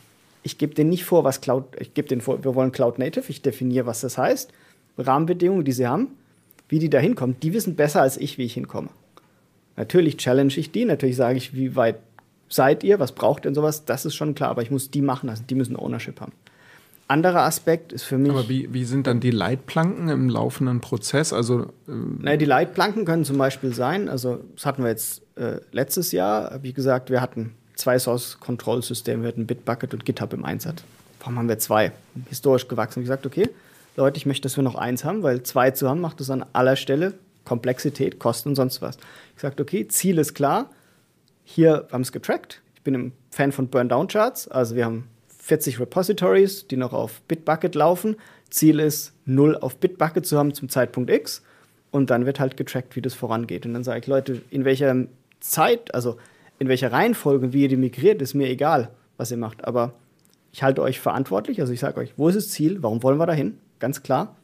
ich gebe denen nicht vor, was Cloud, ich gebe denen vor, wir wollen Cloud Native, ich definiere, was das heißt, Rahmenbedingungen, die sie haben, wie die da hinkommen, die wissen besser als ich, wie ich hinkomme. Natürlich challenge ich die, natürlich sage ich, wie weit seid ihr, was braucht denn sowas, das ist schon klar, aber ich muss die machen lassen, die müssen Ownership haben. Anderer Aspekt ist für mich. Aber wie, wie sind dann die Leitplanken im laufenden Prozess? Also, ähm naja, die Leitplanken können zum Beispiel sein, also das hatten wir jetzt äh, letztes Jahr, habe ich gesagt, wir hatten zwei Source-Control-Systeme. Wir hatten Bitbucket und GitHub im Einsatz. Warum haben wir zwei? Historisch gewachsen. Ich gesagt, okay, Leute, ich möchte, dass wir noch eins haben, weil zwei zu haben macht es an aller Stelle Komplexität, Kosten und sonst was. Ich sagte, okay, Ziel ist klar. Hier haben es getrackt. Ich bin ein Fan von Burn-Down-Charts. Also wir haben 40 Repositories, die noch auf Bitbucket laufen. Ziel ist, null auf Bitbucket zu haben zum Zeitpunkt X. Und dann wird halt getrackt, wie das vorangeht. Und dann sage ich, Leute, in welcher Zeit, also in welcher Reihenfolge, wie ihr die migriert, ist mir egal, was ihr macht. Aber ich halte euch verantwortlich. Also ich sage euch, wo ist das Ziel? Warum wollen wir dahin? Ganz klar.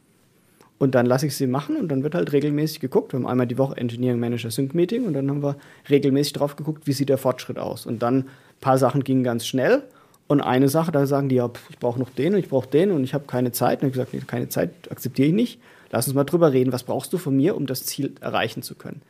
Und dann lasse ich sie machen und dann wird halt regelmäßig geguckt. Wir haben einmal die Woche Engineering Manager Sync Meeting und dann haben wir regelmäßig drauf geguckt, wie sieht der Fortschritt aus. Und dann ein paar Sachen gingen ganz schnell. Und eine Sache, da sagen die, ja, ich brauche noch den und ich brauche den und ich habe keine Zeit. Und ich habe gesagt, nee, keine Zeit akzeptiere ich nicht. Lass uns mal drüber reden. Was brauchst du von mir, um das Ziel erreichen zu können?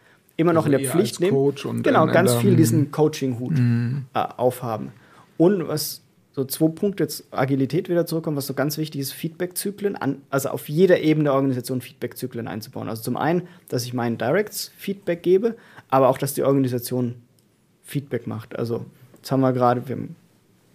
Immer noch also in der Pflicht nehmen. genau, ganz viel diesen Coaching-Hut mhm. äh, aufhaben. Und was so zwei Punkte jetzt Agilität wieder zurückkommen, was so ganz wichtig ist, Feedback-Zyklen, also auf jeder Ebene der Organisation Feedback-Zyklen einzubauen. Also zum einen, dass ich meinen Directs Feedback gebe, aber auch, dass die Organisation Feedback macht. Also jetzt haben wir gerade, wir,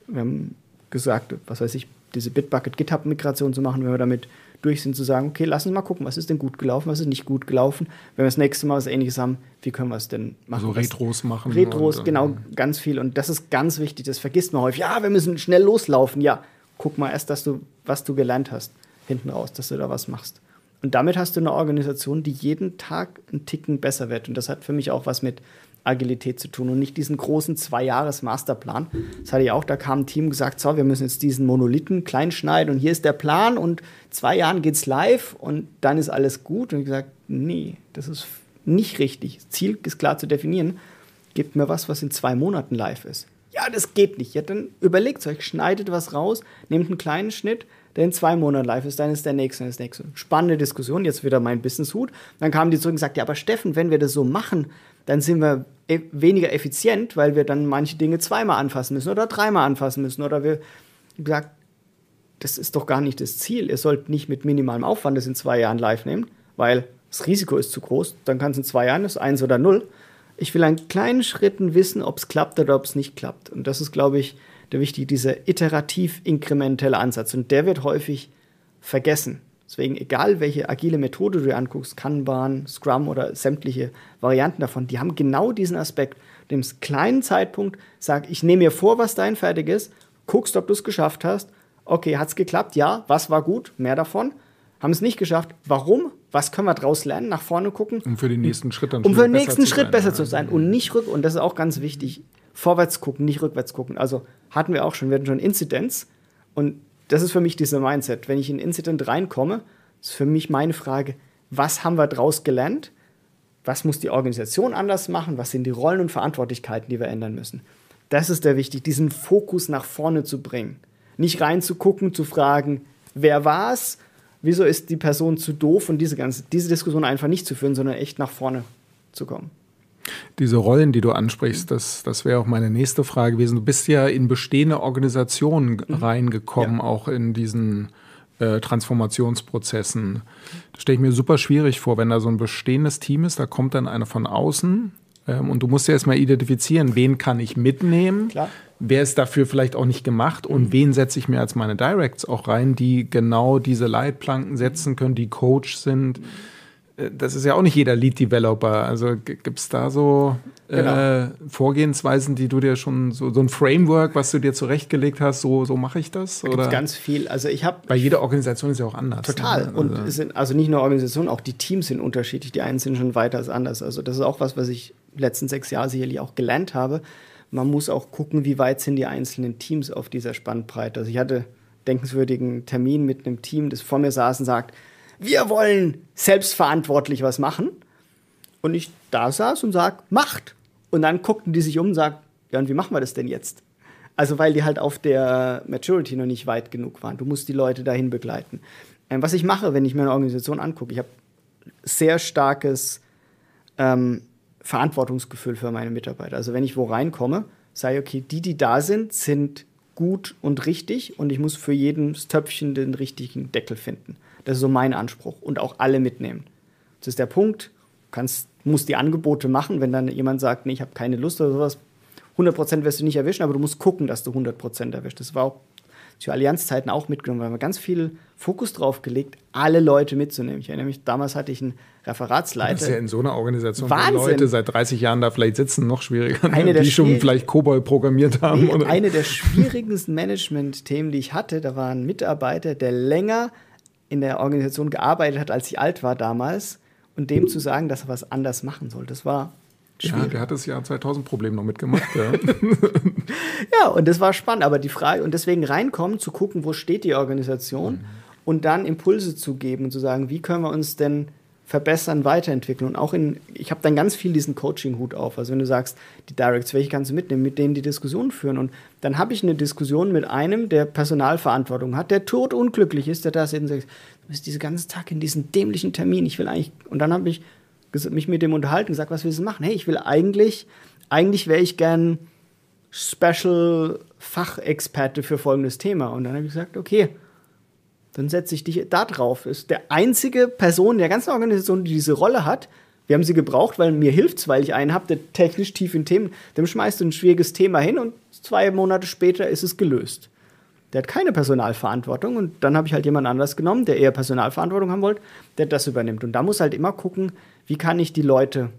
wir haben gesagt, was weiß ich, diese Bitbucket-GitHub-Migration zu machen, wenn wir damit durch sind, zu sagen, okay, lass uns mal gucken, was ist denn gut gelaufen, was ist nicht gut gelaufen. Wenn wir das nächste Mal was Ähnliches haben, wie können wir es denn machen? Also Retros machen. Retros, und, genau, ähm, ganz viel. Und das ist ganz wichtig, das vergisst man häufig. Ja, wir müssen schnell loslaufen. Ja, guck mal erst, dass du, was du gelernt hast, hinten raus, dass du da was machst. Und damit hast du eine Organisation, die jeden Tag einen Ticken besser wird. Und das hat für mich auch was mit Agilität zu tun und nicht diesen großen Zwei-Jahres-Masterplan. Das hatte ich auch, da kam ein Team gesagt, so, wir müssen jetzt diesen Monolithen klein schneiden und hier ist der Plan und zwei Jahren geht's live und dann ist alles gut. Und ich gesagt, nee, das ist nicht richtig. Ziel ist klar zu definieren. Gebt mir was, was in zwei Monaten live ist. Ja, das geht nicht. Ja, dann überlegt euch, schneidet was raus, nehmt einen kleinen Schnitt, der in zwei Monaten live ist, dann ist der nächste, dann ist der nächste. Spannende Diskussion, jetzt wieder mein Business-Hut. Dann kamen die zurück und sagten, ja, aber Steffen, wenn wir das so machen, dann sind wir e weniger effizient, weil wir dann manche Dinge zweimal anfassen müssen oder dreimal anfassen müssen. Oder wir, gesagt, das ist doch gar nicht das Ziel. Ihr sollt nicht mit minimalem Aufwand das in zwei Jahren live nehmen, weil das Risiko ist zu groß. Dann kann es in zwei Jahren, das ist eins oder null. Ich will an kleinen Schritten wissen, ob es klappt oder ob es nicht klappt. Und das ist, glaube ich, der wichtige, dieser iterativ-inkrementelle Ansatz. Und der wird häufig vergessen. Deswegen, egal welche agile Methode du dir anguckst, Kanban, Scrum oder sämtliche Varianten davon, die haben genau diesen Aspekt. Dem kleinen Zeitpunkt sag, ich nehme mir vor, was dein fertig ist, guckst, ob du es geschafft hast. Okay, hat es geklappt? Ja. Was war gut? Mehr davon. Haben es nicht geschafft? Warum? Was können wir daraus lernen? Nach vorne gucken. Um für den nächsten Schritt dann Um für den nächsten Schritt sein, besser ja. zu sein und nicht rück. Und das ist auch ganz wichtig. Vorwärts gucken, nicht rückwärts gucken. Also hatten wir auch schon, wir hatten schon Inzidenz. Und das ist für mich dieser Mindset. Wenn ich in Incident reinkomme, ist für mich meine Frage, was haben wir daraus gelernt? Was muss die Organisation anders machen? Was sind die Rollen und Verantwortlichkeiten, die wir ändern müssen? Das ist der wichtig, diesen Fokus nach vorne zu bringen. Nicht reinzugucken, zu fragen, wer war es? Wieso ist die Person zu doof und diese ganze diese Diskussion einfach nicht zu führen, sondern echt nach vorne zu kommen. Diese Rollen, die du ansprichst, das, das wäre auch meine nächste Frage gewesen. Du bist ja in bestehende Organisationen mhm. reingekommen, ja. auch in diesen äh, Transformationsprozessen. Das stelle ich mir super schwierig vor, wenn da so ein bestehendes Team ist, da kommt dann einer von außen ähm, und du musst ja erstmal identifizieren, wen kann ich mitnehmen, Klar. wer ist dafür vielleicht auch nicht gemacht und mhm. wen setze ich mir als meine Directs auch rein, die genau diese Leitplanken setzen können, die Coach sind. Mhm das ist ja auch nicht jeder Lead-Developer. Also gibt es da so äh, genau. Vorgehensweisen, die du dir schon, so, so ein Framework, was du dir zurechtgelegt hast, so, so mache ich das? Da oder? ganz viel. Also ich habe. Bei jeder Organisation ist ja auch anders. Total. Ne? Also Und sind, also nicht nur Organisationen, auch die Teams sind unterschiedlich. Die einen sind schon weiter als anders. Also das ist auch was, was ich letzten sechs Jahre sicherlich auch gelernt habe. Man muss auch gucken, wie weit sind die einzelnen Teams auf dieser Spannbreite. Also ich hatte denkenswürdigen Termin mit einem Team, das vor mir saß und sagt, wir wollen selbstverantwortlich was machen. Und ich da saß und sag, macht. Und dann guckten die sich um und sagten, ja, und wie machen wir das denn jetzt? Also, weil die halt auf der Maturity noch nicht weit genug waren. Du musst die Leute dahin begleiten. Ähm, was ich mache, wenn ich mir eine Organisation angucke, ich habe sehr starkes ähm, Verantwortungsgefühl für meine Mitarbeiter. Also, wenn ich wo reinkomme, sage ich, okay, die, die da sind, sind gut und richtig und ich muss für jedes Töpfchen den richtigen Deckel finden. Das ist so mein Anspruch und auch alle mitnehmen. Das ist der Punkt. Du kannst, musst die Angebote machen, wenn dann jemand sagt, nee, ich habe keine Lust oder sowas. 100% wirst du nicht erwischen, aber du musst gucken, dass du 100% erwischst. Das war auch zu Allianzzeiten auch mitgenommen, weil wir ganz viel Fokus drauf gelegt, alle Leute mitzunehmen. Ich erinnere mich, damals hatte ich einen Referatsleiter. Das ist ja in so einer Organisation, Wahnsinn. wo Leute seit 30 Jahren da vielleicht sitzen, noch schwieriger, eine die schon vielleicht COBOL programmiert haben. Nee, eine der schwierigsten Management-Themen, die ich hatte, da war ein Mitarbeiter, der länger in der Organisation gearbeitet hat, als ich alt war damals, und dem zu sagen, dass er was anders machen soll, das war schwierig. Ja, der hat das Jahr 2000 Problem noch mitgemacht. Ja. ja, und das war spannend. Aber die Frage, und deswegen reinkommen, zu gucken, wo steht die Organisation mhm. und dann Impulse zu geben und zu sagen, wie können wir uns denn verbessern, weiterentwickeln. Und auch in, ich habe dann ganz viel diesen Coaching-Hut auf. Also wenn du sagst, die Directs, welche kannst du mitnehmen, mit denen die Diskussion führen. Und dann habe ich eine Diskussion mit einem, der Personalverantwortung hat, der totunglücklich ist, der da sitzt und sagt, du bist diesen ganzen Tag in diesem dämlichen Termin, ich will eigentlich, und dann habe ich mich mit dem unterhalten und gesagt, was willst du machen? Hey, ich will eigentlich, eigentlich wäre ich gern Special Fachexperte für folgendes Thema. Und dann habe ich gesagt, okay, dann setze ich dich da drauf. Ist der einzige Person der ganzen Organisation, die diese Rolle hat. Wir haben sie gebraucht, weil mir hilft weil ich einen habe, der technisch tief in Themen, dem schmeißt du ein schwieriges Thema hin und zwei Monate später ist es gelöst. Der hat keine Personalverantwortung und dann habe ich halt jemand anders genommen, der eher Personalverantwortung haben wollte, der das übernimmt. Und da muss halt immer gucken, wie kann ich die Leute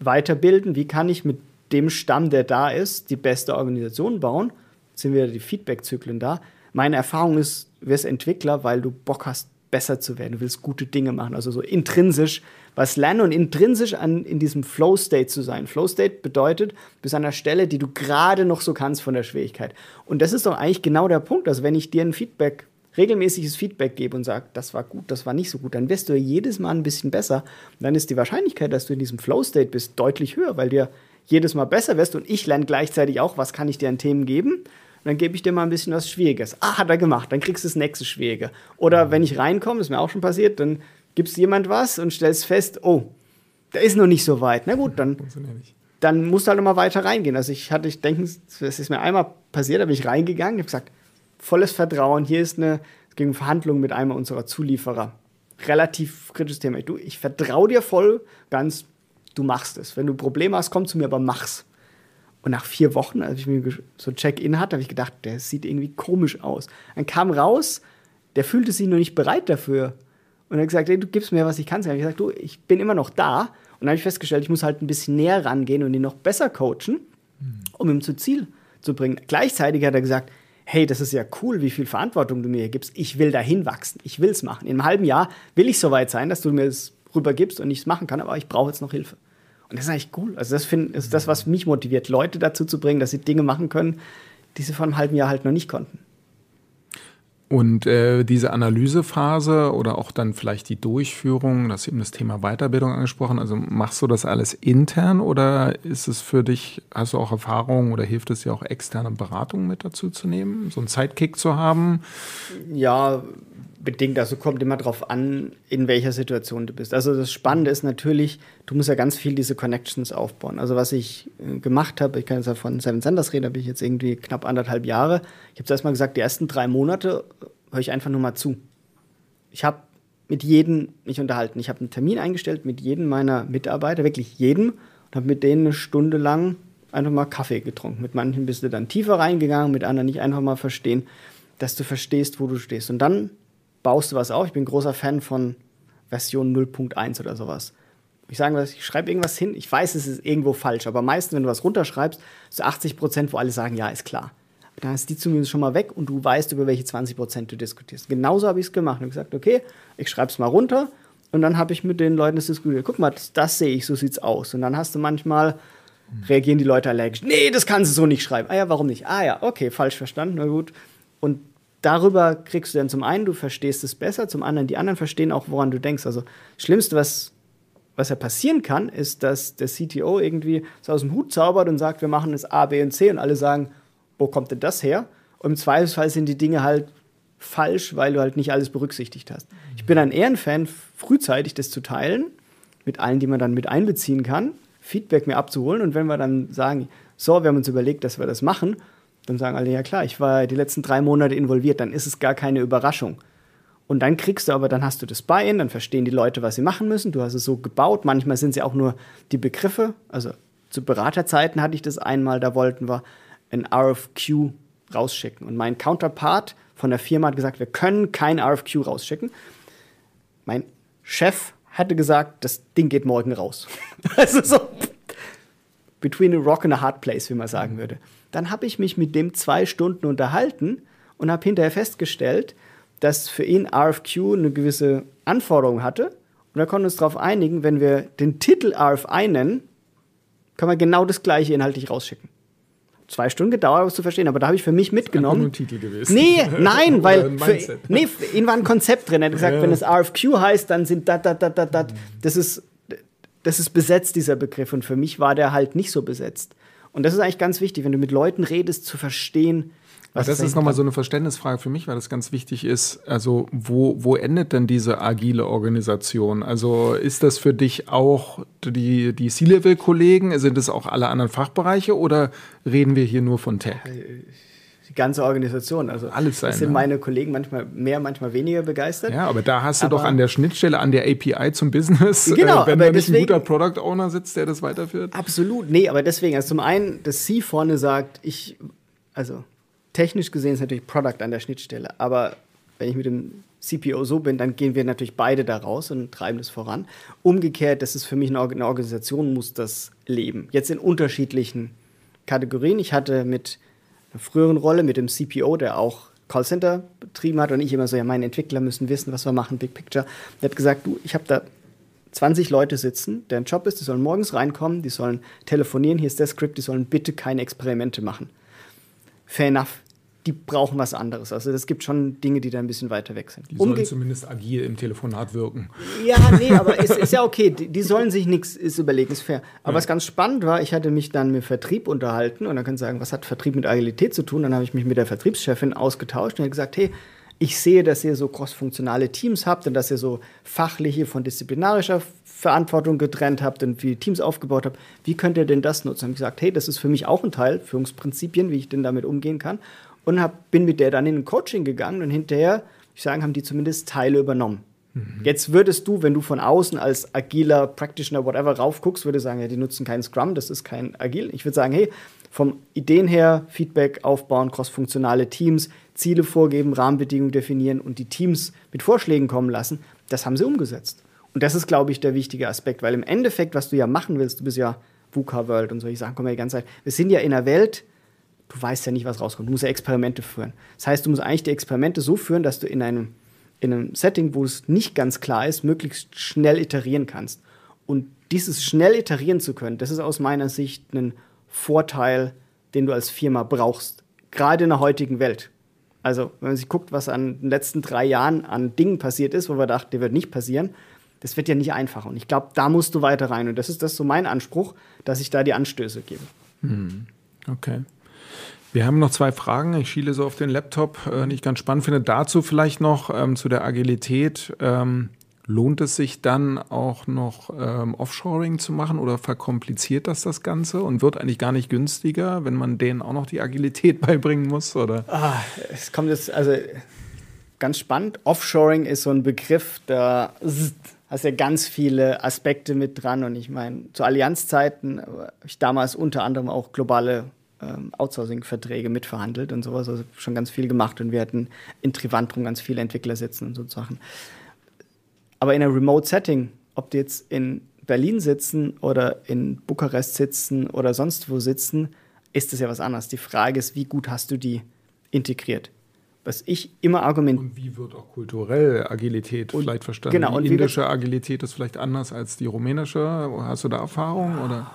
weiterbilden, wie kann ich mit dem Stamm, der da ist, die beste Organisation bauen. Jetzt sind wieder die Feedback-Zyklen da. Meine Erfahrung ist, wirst Entwickler, weil du Bock hast, besser zu werden. Du willst gute Dinge machen, also so intrinsisch was lernen und intrinsisch an, in diesem Flow-State zu sein. Flow-State bedeutet, du bist an einer Stelle, die du gerade noch so kannst von der Schwierigkeit. Und das ist doch eigentlich genau der Punkt. Also wenn ich dir ein Feedback, regelmäßiges Feedback gebe und sage, das war gut, das war nicht so gut, dann wirst du jedes Mal ein bisschen besser. Dann ist die Wahrscheinlichkeit, dass du in diesem Flow-State bist, deutlich höher, weil dir jedes Mal besser wirst und ich lerne gleichzeitig auch, was kann ich dir an Themen geben dann gebe ich dir mal ein bisschen was Schwieriges. Ah, hat er gemacht, dann kriegst du das nächste Schwierige. Oder wenn ich reinkomme, ist mir auch schon passiert, dann gibst jemand was und stellst fest, oh, da ist noch nicht so weit. Na gut, dann, dann musst du halt noch mal weiter reingehen. Also ich hatte, ich denke, das ist mir einmal passiert, da bin ich reingegangen, habe gesagt, volles Vertrauen, hier ist eine, es ging Verhandlung mit einem unserer Zulieferer. Relativ kritisches Thema. Du, ich vertraue dir voll, ganz, du machst es. Wenn du Probleme hast, komm zu mir, aber mach's. Und nach vier Wochen, als ich mir so Check-in hatte, habe ich gedacht, der sieht irgendwie komisch aus. Dann kam raus, der fühlte sich noch nicht bereit dafür. Und er hat gesagt, hey, du gibst mir was, ich kann es. Ich habe gesagt, du, ich bin immer noch da. Und dann habe ich festgestellt, ich muss halt ein bisschen näher rangehen und ihn noch besser coachen, um ihn zu Ziel zu bringen. Gleichzeitig hat er gesagt, hey, das ist ja cool, wie viel Verantwortung du mir hier gibst. Ich will dahin wachsen. Ich will es machen. In einem halben Jahr will ich so weit sein, dass du mir es rübergibst und ich es machen kann, aber ich brauche jetzt noch Hilfe. Und das ist eigentlich cool. Also das find, ist das, was mich motiviert, Leute dazu zu bringen, dass sie Dinge machen können, die sie vor einem halben Jahr halt noch nicht konnten. Und äh, diese Analysephase oder auch dann vielleicht die Durchführung, das ist eben das Thema Weiterbildung angesprochen. Also machst du das alles intern oder ist es für dich, hast du auch Erfahrungen oder hilft es dir auch externe Beratungen mit dazu zu nehmen, so einen Sidekick zu haben? Ja, bedingt. Also kommt immer darauf an, in welcher Situation du bist. Also das Spannende ist natürlich, du musst ja ganz viel diese Connections aufbauen. Also was ich äh, gemacht habe, ich kann jetzt von Seven Senders reden, da bin ich jetzt irgendwie knapp anderthalb Jahre. Ich habe zuerst mal gesagt, die ersten drei Monate höre ich einfach nur mal zu. Ich habe mit jedem mich unterhalten. Ich habe einen Termin eingestellt mit jedem meiner Mitarbeiter, wirklich jedem, und habe mit denen eine Stunde lang einfach mal Kaffee getrunken. Mit manchen bist du dann tiefer reingegangen, mit anderen nicht einfach mal verstehen, dass du verstehst, wo du stehst. Und dann baust du was auf. Ich bin großer Fan von Version 0.1 oder sowas. Ich sage ich schreibe irgendwas hin, ich weiß, es ist irgendwo falsch, aber meistens, wenn du was runterschreibst, ist 80 Prozent, wo alle sagen, ja, ist klar. Dann ist die zumindest schon mal weg und du weißt, über welche 20 Prozent du diskutierst. Genauso habe ich es gemacht. Habe gesagt, okay, ich schreibe es mal runter und dann habe ich mit den Leuten das diskutiert. Guck mal, das, das sehe ich, so sieht es aus. Und dann hast du manchmal, reagieren die Leute allergisch. Nee, das kannst du so nicht schreiben. Ah ja, warum nicht? Ah ja, okay, falsch verstanden, na gut. Und darüber kriegst du dann zum einen, du verstehst es besser, zum anderen, die anderen verstehen auch, woran du denkst. Also, das Schlimmste, was, was ja passieren kann, ist, dass der CTO irgendwie so aus dem Hut zaubert und sagt, wir machen es A, B und C und alle sagen, wo kommt denn das her? Und im Zweifelsfall sind die Dinge halt falsch, weil du halt nicht alles berücksichtigt hast. Ich bin ein Ehrenfan, frühzeitig das zu teilen, mit allen, die man dann mit einbeziehen kann, Feedback mir abzuholen und wenn wir dann sagen, so, wir haben uns überlegt, dass wir das machen, dann sagen alle, ja klar, ich war die letzten drei Monate involviert, dann ist es gar keine Überraschung. Und dann kriegst du aber, dann hast du das Buy-in, dann verstehen die Leute, was sie machen müssen. Du hast es so gebaut. Manchmal sind ja auch nur die Begriffe. Also zu Beraterzeiten hatte ich das einmal, da wollten wir ein RFQ rausschicken. Und mein Counterpart von der Firma hat gesagt, wir können kein RFQ rausschicken. Mein Chef hatte gesagt, das Ding geht morgen raus. also so between a rock and a hard place, wie man sagen würde. Dann habe ich mich mit dem zwei Stunden unterhalten und habe hinterher festgestellt, dass für ihn RFQ eine gewisse Anforderung hatte. Und da konnten wir uns darauf einigen, wenn wir den Titel RFI nennen, können wir genau das gleiche inhaltlich rausschicken. Zwei Stunden gedauert, was zu verstehen, aber da habe ich für mich mitgenommen. Nur ein Titel gewesen. Nee, nein, weil für, nee, für ihn war ein Konzept drin. Er hat gesagt, ja. wenn es RFQ heißt, dann sind da, da, da, da, da. Das ist, das ist besetzt, dieser Begriff. Und für mich war der halt nicht so besetzt. Und das ist eigentlich ganz wichtig, wenn du mit Leuten redest, zu verstehen, was das ist nochmal so eine Verständnisfrage für mich, weil das ganz wichtig ist. Also, wo, wo endet denn diese agile Organisation? Also, ist das für dich auch die, die C-Level-Kollegen? Sind es auch alle anderen Fachbereiche oder reden wir hier nur von Tech? Die ganze Organisation. Also alles sein. sind ja. meine Kollegen manchmal mehr, manchmal weniger begeistert. Ja, aber da hast du aber doch an der Schnittstelle, an der API zum Business, genau, äh, wenn da nicht ein guter Product Owner sitzt, der das weiterführt. Absolut, nee, aber deswegen, also zum einen, das C vorne sagt, ich, also technisch gesehen ist natürlich Product an der Schnittstelle, aber wenn ich mit dem CPO so bin, dann gehen wir natürlich beide da raus und treiben das voran. Umgekehrt, das ist für mich eine, Organisation, muss das leben. Jetzt in unterschiedlichen Kategorien. Ich hatte mit früheren Rolle mit dem CPO, der auch Callcenter betrieben hat und ich immer so, ja, meine Entwickler müssen wissen, was wir machen, Big Picture. Der hat gesagt, du, ich habe da 20 Leute sitzen, deren Job ist, die sollen morgens reinkommen, die sollen telefonieren, hier ist der Skript, die sollen bitte keine Experimente machen. Fair enough die brauchen was anderes. Also es gibt schon Dinge, die da ein bisschen weiter weg sind. Die sollen Umge zumindest agil im Telefonat wirken. Ja, nee, aber ist, ist ja okay. Die, die, sollen sich nichts überlegen, ist fair. Aber ja. was ganz spannend war, ich hatte mich dann mit Vertrieb unterhalten und dann kann ich sagen, was hat Vertrieb mit Agilität zu tun? Dann habe ich mich mit der Vertriebschefin ausgetauscht und gesagt, hey, ich sehe, dass ihr so crossfunktionale Teams habt und dass ihr so fachliche von disziplinarischer Verantwortung getrennt habt und wie Teams aufgebaut habt. Wie könnt ihr denn das nutzen? Habe ich gesagt, hey, das ist für mich auch ein Teil, Führungsprinzipien, wie ich denn damit umgehen kann. Und hab, bin mit der dann in ein Coaching gegangen und hinterher, ich sagen, haben die zumindest Teile übernommen. Mhm. Jetzt würdest du, wenn du von außen als agiler Practitioner, whatever, raufguckst, würde sagen, ja, die nutzen keinen Scrum, das ist kein Agil. Ich würde sagen, hey, vom Ideen her, Feedback aufbauen, crossfunktionale Teams, Ziele vorgeben, Rahmenbedingungen definieren und die Teams mit Vorschlägen kommen lassen, das haben sie umgesetzt. Und das ist, glaube ich, der wichtige Aspekt, weil im Endeffekt, was du ja machen willst, du bist ja VUCA World und solche Sachen kommen ja die ganze Zeit. Wir sind ja in einer Welt, du weißt ja nicht, was rauskommt. Du musst ja Experimente führen. Das heißt, du musst eigentlich die Experimente so führen, dass du in einem, in einem Setting, wo es nicht ganz klar ist, möglichst schnell iterieren kannst. Und dieses schnell iterieren zu können, das ist aus meiner Sicht ein Vorteil, den du als Firma brauchst. Gerade in der heutigen Welt. Also, wenn man sich guckt, was an den letzten drei Jahren an Dingen passiert ist, wo wir dachten, der wird nicht passieren, das wird ja nicht einfacher. Und ich glaube, da musst du weiter rein. Und das ist das so mein Anspruch, dass ich da die Anstöße gebe. Hm. Okay. Wir haben noch zwei Fragen. Ich schiele so auf den Laptop, äh, die ich ganz spannend finde. Dazu vielleicht noch ähm, zu der Agilität. Ähm, lohnt es sich dann auch noch ähm, Offshoring zu machen oder verkompliziert das das Ganze und wird eigentlich gar nicht günstiger, wenn man denen auch noch die Agilität beibringen muss? Oder? Ah, es kommt jetzt, also ganz spannend. Offshoring ist so ein Begriff, da hast ja ganz viele Aspekte mit dran. Und ich meine, zu Allianzzeiten habe ich damals unter anderem auch globale ähm, Outsourcing-Verträge mitverhandelt und sowas. Also schon ganz viel gemacht. Und wir hatten in Trivandrum ganz viele Entwickler sitzen und so Sachen. Aber in einem Remote-Setting, ob die jetzt in Berlin sitzen oder in Bukarest sitzen oder sonst wo sitzen, ist das ja was anderes. Die Frage ist, wie gut hast du die integriert? Was ich immer argumentiere. Und wie wird auch kulturell Agilität und, vielleicht verstanden? Genau. Die indische Agilität ist vielleicht anders als die rumänische. Hast du da Erfahrung? Oder?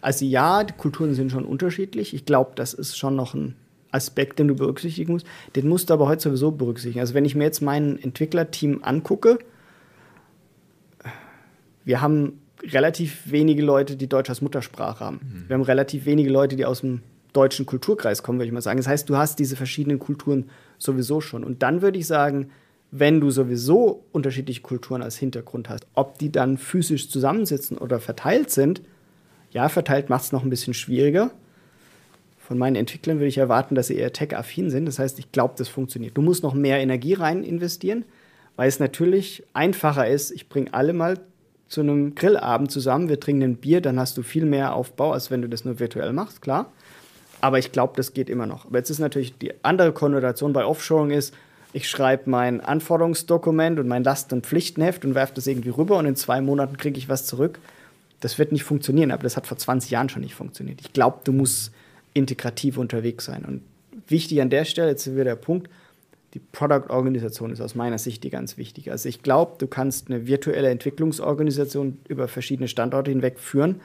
Also ja, die Kulturen sind schon unterschiedlich. Ich glaube, das ist schon noch ein Aspekt, den du berücksichtigen musst. Den musst du aber heute sowieso berücksichtigen. Also wenn ich mir jetzt mein Entwicklerteam angucke, wir haben relativ wenige Leute, die Deutsch als Muttersprache haben. Mhm. Wir haben relativ wenige Leute, die aus dem deutschen Kulturkreis kommen, würde ich mal sagen. Das heißt, du hast diese verschiedenen Kulturen sowieso schon. Und dann würde ich sagen, wenn du sowieso unterschiedliche Kulturen als Hintergrund hast, ob die dann physisch zusammensitzen oder verteilt sind, ja, verteilt macht es noch ein bisschen schwieriger. Von meinen Entwicklern würde ich erwarten, dass sie eher tech-affin sind. Das heißt, ich glaube, das funktioniert. Du musst noch mehr Energie rein investieren, weil es natürlich einfacher ist, ich bringe alle mal zu einem Grillabend zusammen, wir trinken ein Bier, dann hast du viel mehr Aufbau, als wenn du das nur virtuell machst, klar. Aber ich glaube, das geht immer noch. Aber jetzt ist natürlich die andere Konnotation bei Offshoring ist, ich schreibe mein Anforderungsdokument und mein Last- und Pflichtenheft und werfe das irgendwie rüber und in zwei Monaten kriege ich was zurück. Das wird nicht funktionieren, aber das hat vor 20 Jahren schon nicht funktioniert. Ich glaube, du musst integrativ unterwegs sein. Und wichtig an der Stelle, jetzt wieder der Punkt, die Product-Organisation ist aus meiner Sicht die ganz wichtige. Also ich glaube, du kannst eine virtuelle Entwicklungsorganisation über verschiedene Standorte hinweg führen.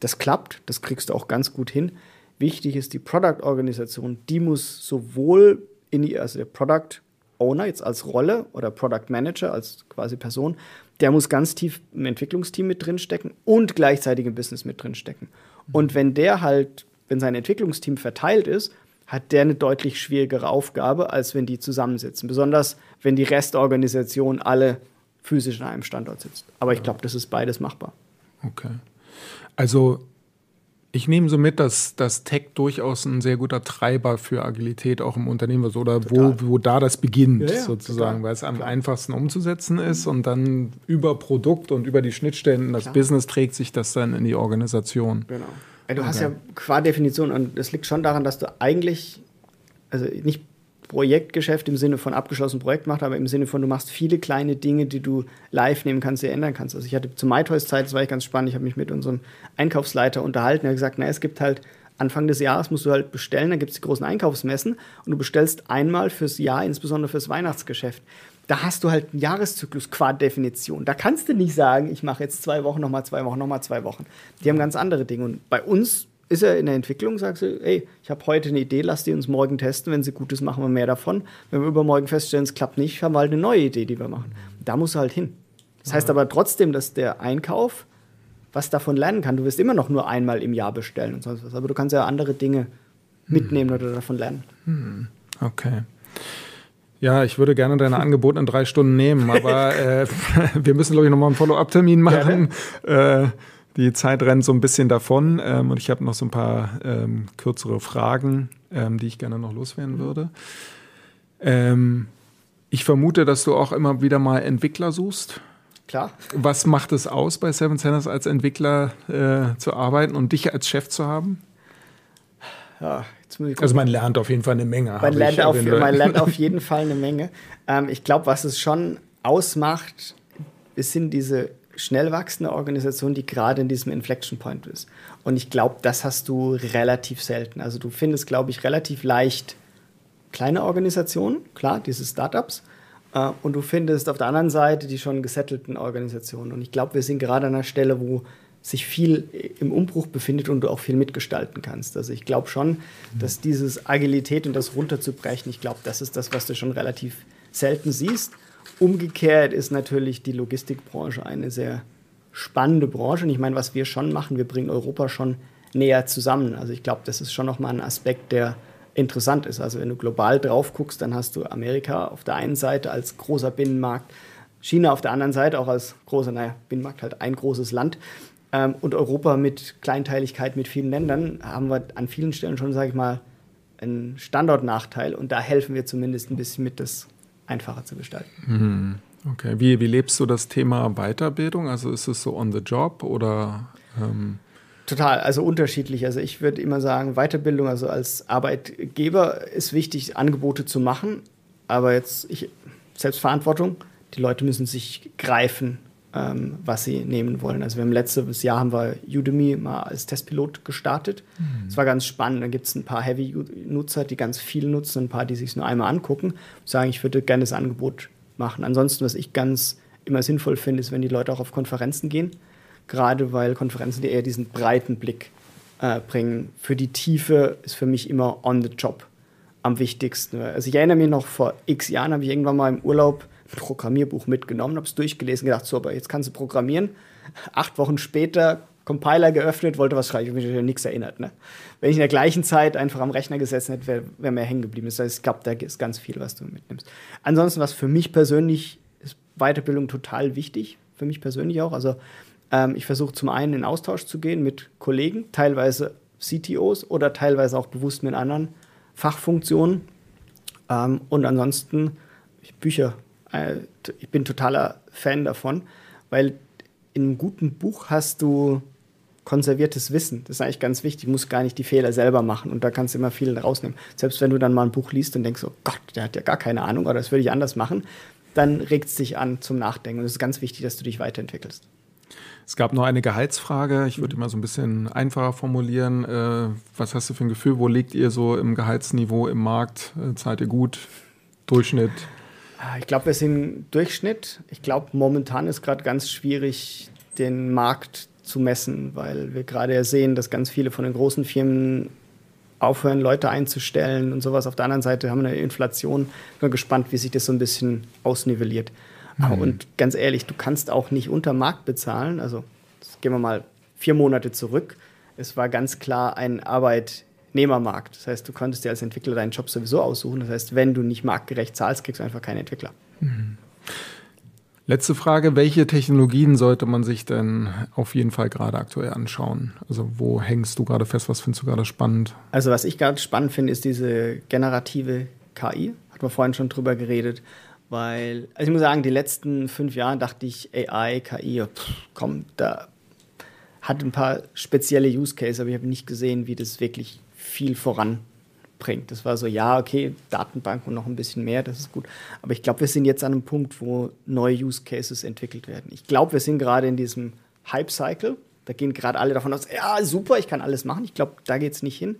Das klappt, das kriegst du auch ganz gut hin. Wichtig ist die Product-Organisation, die muss sowohl in die, also der Product Owner jetzt als Rolle oder Product Manager als quasi Person, der muss ganz tief im Entwicklungsteam mit drinstecken und gleichzeitig im Business mit drinstecken. Und wenn der halt, wenn sein Entwicklungsteam verteilt ist, hat der eine deutlich schwierigere Aufgabe, als wenn die zusammensitzen. Besonders wenn die Restorganisation alle physisch an einem Standort sitzt. Aber ich glaube, das ist beides machbar. Okay. Also ich nehme so mit, dass das Tech durchaus ein sehr guter Treiber für Agilität auch im Unternehmen ist oder wo, wo da das beginnt, ja, ja, sozusagen, total. weil es am Klar. einfachsten umzusetzen ist und dann über Produkt und über die Schnittstellen das Klar. Business trägt sich das dann in die Organisation. Genau. Ja, du okay. hast ja qua Definition, und das liegt schon daran, dass du eigentlich, also nicht Projektgeschäft im Sinne von abgeschlossenem Projekt machst, aber im Sinne von, du machst viele kleine Dinge, die du live nehmen kannst, die ändern kannst. Also ich hatte zu MyToys Zeit, das war echt ganz spannend, ich habe mich mit unserem Einkaufsleiter unterhalten, er hat gesagt, na, es gibt halt Anfang des Jahres musst du halt bestellen, dann gibt es die großen Einkaufsmessen und du bestellst einmal fürs Jahr, insbesondere fürs Weihnachtsgeschäft da hast du halt einen Jahreszyklus qua Definition. Da kannst du nicht sagen, ich mache jetzt zwei Wochen, nochmal zwei Wochen, nochmal zwei Wochen. Die haben ganz andere Dinge. Und bei uns ist er in der Entwicklung, sagst du, ey, ich habe heute eine Idee, lass die uns morgen testen. Wenn sie gut ist, machen wir mehr davon. Wenn wir übermorgen feststellen, es klappt nicht, haben wir halt eine neue Idee, die wir machen. Da musst du halt hin. Das heißt aber trotzdem, dass der Einkauf was davon lernen kann. Du wirst immer noch nur einmal im Jahr bestellen und sonst was. Aber du kannst ja andere Dinge mitnehmen hm. oder davon lernen. Hm. Okay. Ja, ich würde gerne deine Angebote in drei Stunden nehmen, aber äh, wir müssen, glaube ich, nochmal einen Follow-up-Termin machen. Äh, die Zeit rennt so ein bisschen davon ähm, und ich habe noch so ein paar ähm, kürzere Fragen, ähm, die ich gerne noch loswerden würde. Ähm, ich vermute, dass du auch immer wieder mal Entwickler suchst. Klar. Was macht es aus, bei Seven Centers als Entwickler äh, zu arbeiten und dich als Chef zu haben? Ja, also man lernt auf jeden Fall eine Menge. Man, lernt auf, man lernt auf jeden Fall eine Menge. Ähm, ich glaube, was es schon ausmacht, es sind diese schnell wachsende Organisation, die gerade in diesem Inflection Point ist. Und ich glaube, das hast du relativ selten. Also du findest, glaube ich, relativ leicht kleine Organisationen, klar, diese Startups. Äh, und du findest auf der anderen Seite die schon gesettelten Organisationen. Und ich glaube, wir sind gerade an einer Stelle, wo sich viel im Umbruch befindet und du auch viel mitgestalten kannst. Also ich glaube schon, dass dieses Agilität und das runterzubrechen, ich glaube, das ist das, was du schon relativ selten siehst. Umgekehrt ist natürlich die Logistikbranche eine sehr spannende Branche. Und ich meine, was wir schon machen, wir bringen Europa schon näher zusammen. Also ich glaube, das ist schon nochmal ein Aspekt, der interessant ist. Also wenn du global drauf guckst, dann hast du Amerika auf der einen Seite als großer Binnenmarkt, China auf der anderen Seite auch als großer, naja, Binnenmarkt halt ein großes Land. Ähm, und Europa mit Kleinteiligkeit mit vielen Ländern haben wir an vielen Stellen schon, sage ich mal, einen Standortnachteil. Und da helfen wir zumindest ein bisschen mit, das einfacher zu gestalten. Mhm. Okay, wie, wie lebst du das Thema Weiterbildung? Also ist es so on the job oder? Ähm Total, also unterschiedlich. Also ich würde immer sagen, Weiterbildung, also als Arbeitgeber ist wichtig, Angebote zu machen. Aber jetzt ich, Selbstverantwortung. Die Leute müssen sich greifen ähm, was sie nehmen wollen. Also wir haben letztes Jahr haben wir Udemy mal als Testpilot gestartet. Es mhm. war ganz spannend. Da gibt es ein paar Heavy-Nutzer, die ganz viel nutzen, ein paar, die sich nur einmal angucken und sagen, ich würde gerne das Angebot machen. Ansonsten, was ich ganz immer sinnvoll finde, ist, wenn die Leute auch auf Konferenzen gehen. Gerade weil Konferenzen die eher diesen breiten Blick äh, bringen. Für die Tiefe ist für mich immer on the job am wichtigsten. Also ich erinnere mich noch, vor x Jahren habe ich irgendwann mal im Urlaub Programmierbuch mitgenommen, habe es durchgelesen, gedacht, so, aber jetzt kannst du programmieren. Acht Wochen später Compiler geöffnet, wollte was schreiben, ich habe mich an nichts erinnert. Ne? Wenn ich in der gleichen Zeit einfach am Rechner gesessen hätte, wäre wär mir hängen geblieben. Das heißt, ich glaube, da ist ganz viel, was du mitnimmst. Ansonsten, was für mich persönlich ist Weiterbildung total wichtig, für mich persönlich auch. Also ähm, ich versuche zum einen in Austausch zu gehen mit Kollegen, teilweise CTOs oder teilweise auch bewusst mit anderen Fachfunktionen. Ähm, und ansonsten Bücher äh, ich bin totaler Fan davon, weil in einem guten Buch hast du konserviertes Wissen. Das ist eigentlich ganz wichtig. Du musst gar nicht die Fehler selber machen und da kannst du immer viel rausnehmen. Selbst wenn du dann mal ein Buch liest und denkst, oh Gott, der hat ja gar keine Ahnung oder das würde ich anders machen, dann regt es dich an zum Nachdenken. Und es ist ganz wichtig, dass du dich weiterentwickelst. Es gab noch eine Gehaltsfrage. Ich würde mal so ein bisschen einfacher formulieren. Äh, was hast du für ein Gefühl? Wo liegt ihr so im Gehaltsniveau im Markt? Äh, zahlt ihr gut? Durchschnitt? Ah, ich glaube, wir sind Durchschnitt. Ich glaube, momentan ist gerade ganz schwierig, den Markt zu messen, weil wir gerade ja sehen, dass ganz viele von den großen Firmen aufhören, Leute einzustellen und sowas. Auf der anderen Seite haben wir eine Inflation. Ich bin gespannt, wie sich das so ein bisschen ausnivelliert. Mhm. Und ganz ehrlich, du kannst auch nicht unter Markt bezahlen. Also gehen wir mal vier Monate zurück. Es war ganz klar ein Arbeit Nehmermarkt. Das heißt, du konntest dir als Entwickler deinen Job sowieso aussuchen. Das heißt, wenn du nicht marktgerecht zahlst, kriegst du einfach keinen Entwickler. Mhm. Letzte Frage, welche Technologien sollte man sich denn auf jeden Fall gerade aktuell anschauen? Also wo hängst du gerade fest, was findest du gerade spannend? Also was ich gerade spannend finde, ist diese generative KI. Hat man vorhin schon drüber geredet. Weil, also ich muss sagen, die letzten fünf Jahre dachte ich, AI, KI, pff, komm, da hat ein paar spezielle Use Cases, aber ich habe nicht gesehen, wie das wirklich viel voranbringt. Das war so, ja, okay, Datenbank und noch ein bisschen mehr, das ist gut. Aber ich glaube, wir sind jetzt an einem Punkt, wo neue Use Cases entwickelt werden. Ich glaube, wir sind gerade in diesem Hype-Cycle. Da gehen gerade alle davon aus, ja, super, ich kann alles machen. Ich glaube, da geht es nicht hin.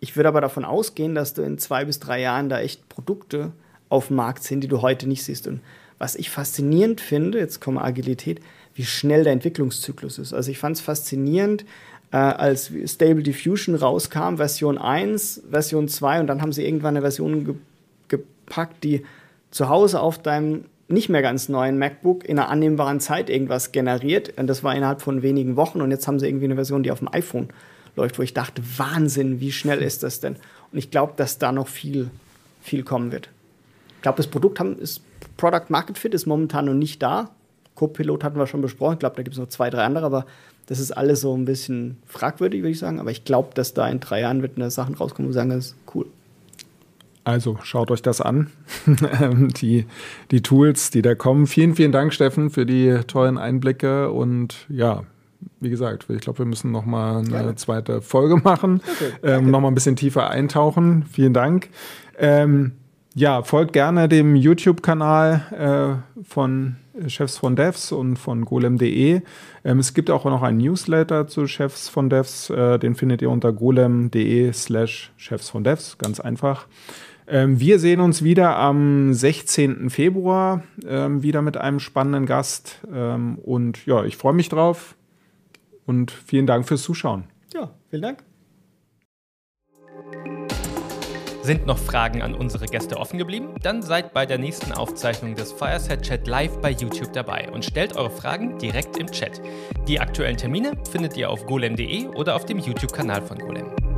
Ich würde aber davon ausgehen, dass du in zwei bis drei Jahren da echt Produkte auf dem Markt sind, die du heute nicht siehst. Und was ich faszinierend finde, jetzt kommt Agilität, wie schnell der Entwicklungszyklus ist. Also ich fand es faszinierend, äh, als Stable Diffusion rauskam, Version 1, Version 2 und dann haben sie irgendwann eine Version ge gepackt, die zu Hause auf deinem nicht mehr ganz neuen MacBook in einer annehmbaren Zeit irgendwas generiert. Und das war innerhalb von wenigen Wochen und jetzt haben sie irgendwie eine Version, die auf dem iPhone läuft, wo ich dachte, Wahnsinn, wie schnell ist das denn? Und ich glaube, dass da noch viel, viel kommen wird. Ich glaube, das Produkt haben, ist Product Market Fit ist momentan noch nicht da. Copilot hatten wir schon besprochen. Ich glaube, da gibt es noch zwei, drei andere, aber das ist alles so ein bisschen fragwürdig, würde ich sagen. Aber ich glaube, dass da in drei Jahren wird eine Sachen rauskommen, wo wir sagen, das ist cool. Also schaut euch das an, die, die Tools, die da kommen. Vielen, vielen Dank, Steffen, für die tollen Einblicke und ja, wie gesagt, ich glaube, wir müssen noch mal eine Gerne. zweite Folge machen, okay, ähm, noch mal ein bisschen tiefer eintauchen. Vielen Dank. Ähm, ja, folgt gerne dem YouTube-Kanal äh, von Chefs von Devs und von golem.de. Ähm, es gibt auch noch einen Newsletter zu Chefs von Devs. Äh, den findet ihr unter golem.de slash Chefs von Devs. Ganz einfach. Ähm, wir sehen uns wieder am 16. Februar ähm, wieder mit einem spannenden Gast. Ähm, und ja, ich freue mich drauf. Und vielen Dank fürs Zuschauen. Ja, vielen Dank. Sind noch Fragen an unsere Gäste offen geblieben? Dann seid bei der nächsten Aufzeichnung des Fireside Chat live bei YouTube dabei und stellt eure Fragen direkt im Chat. Die aktuellen Termine findet ihr auf golem.de oder auf dem YouTube-Kanal von Golem.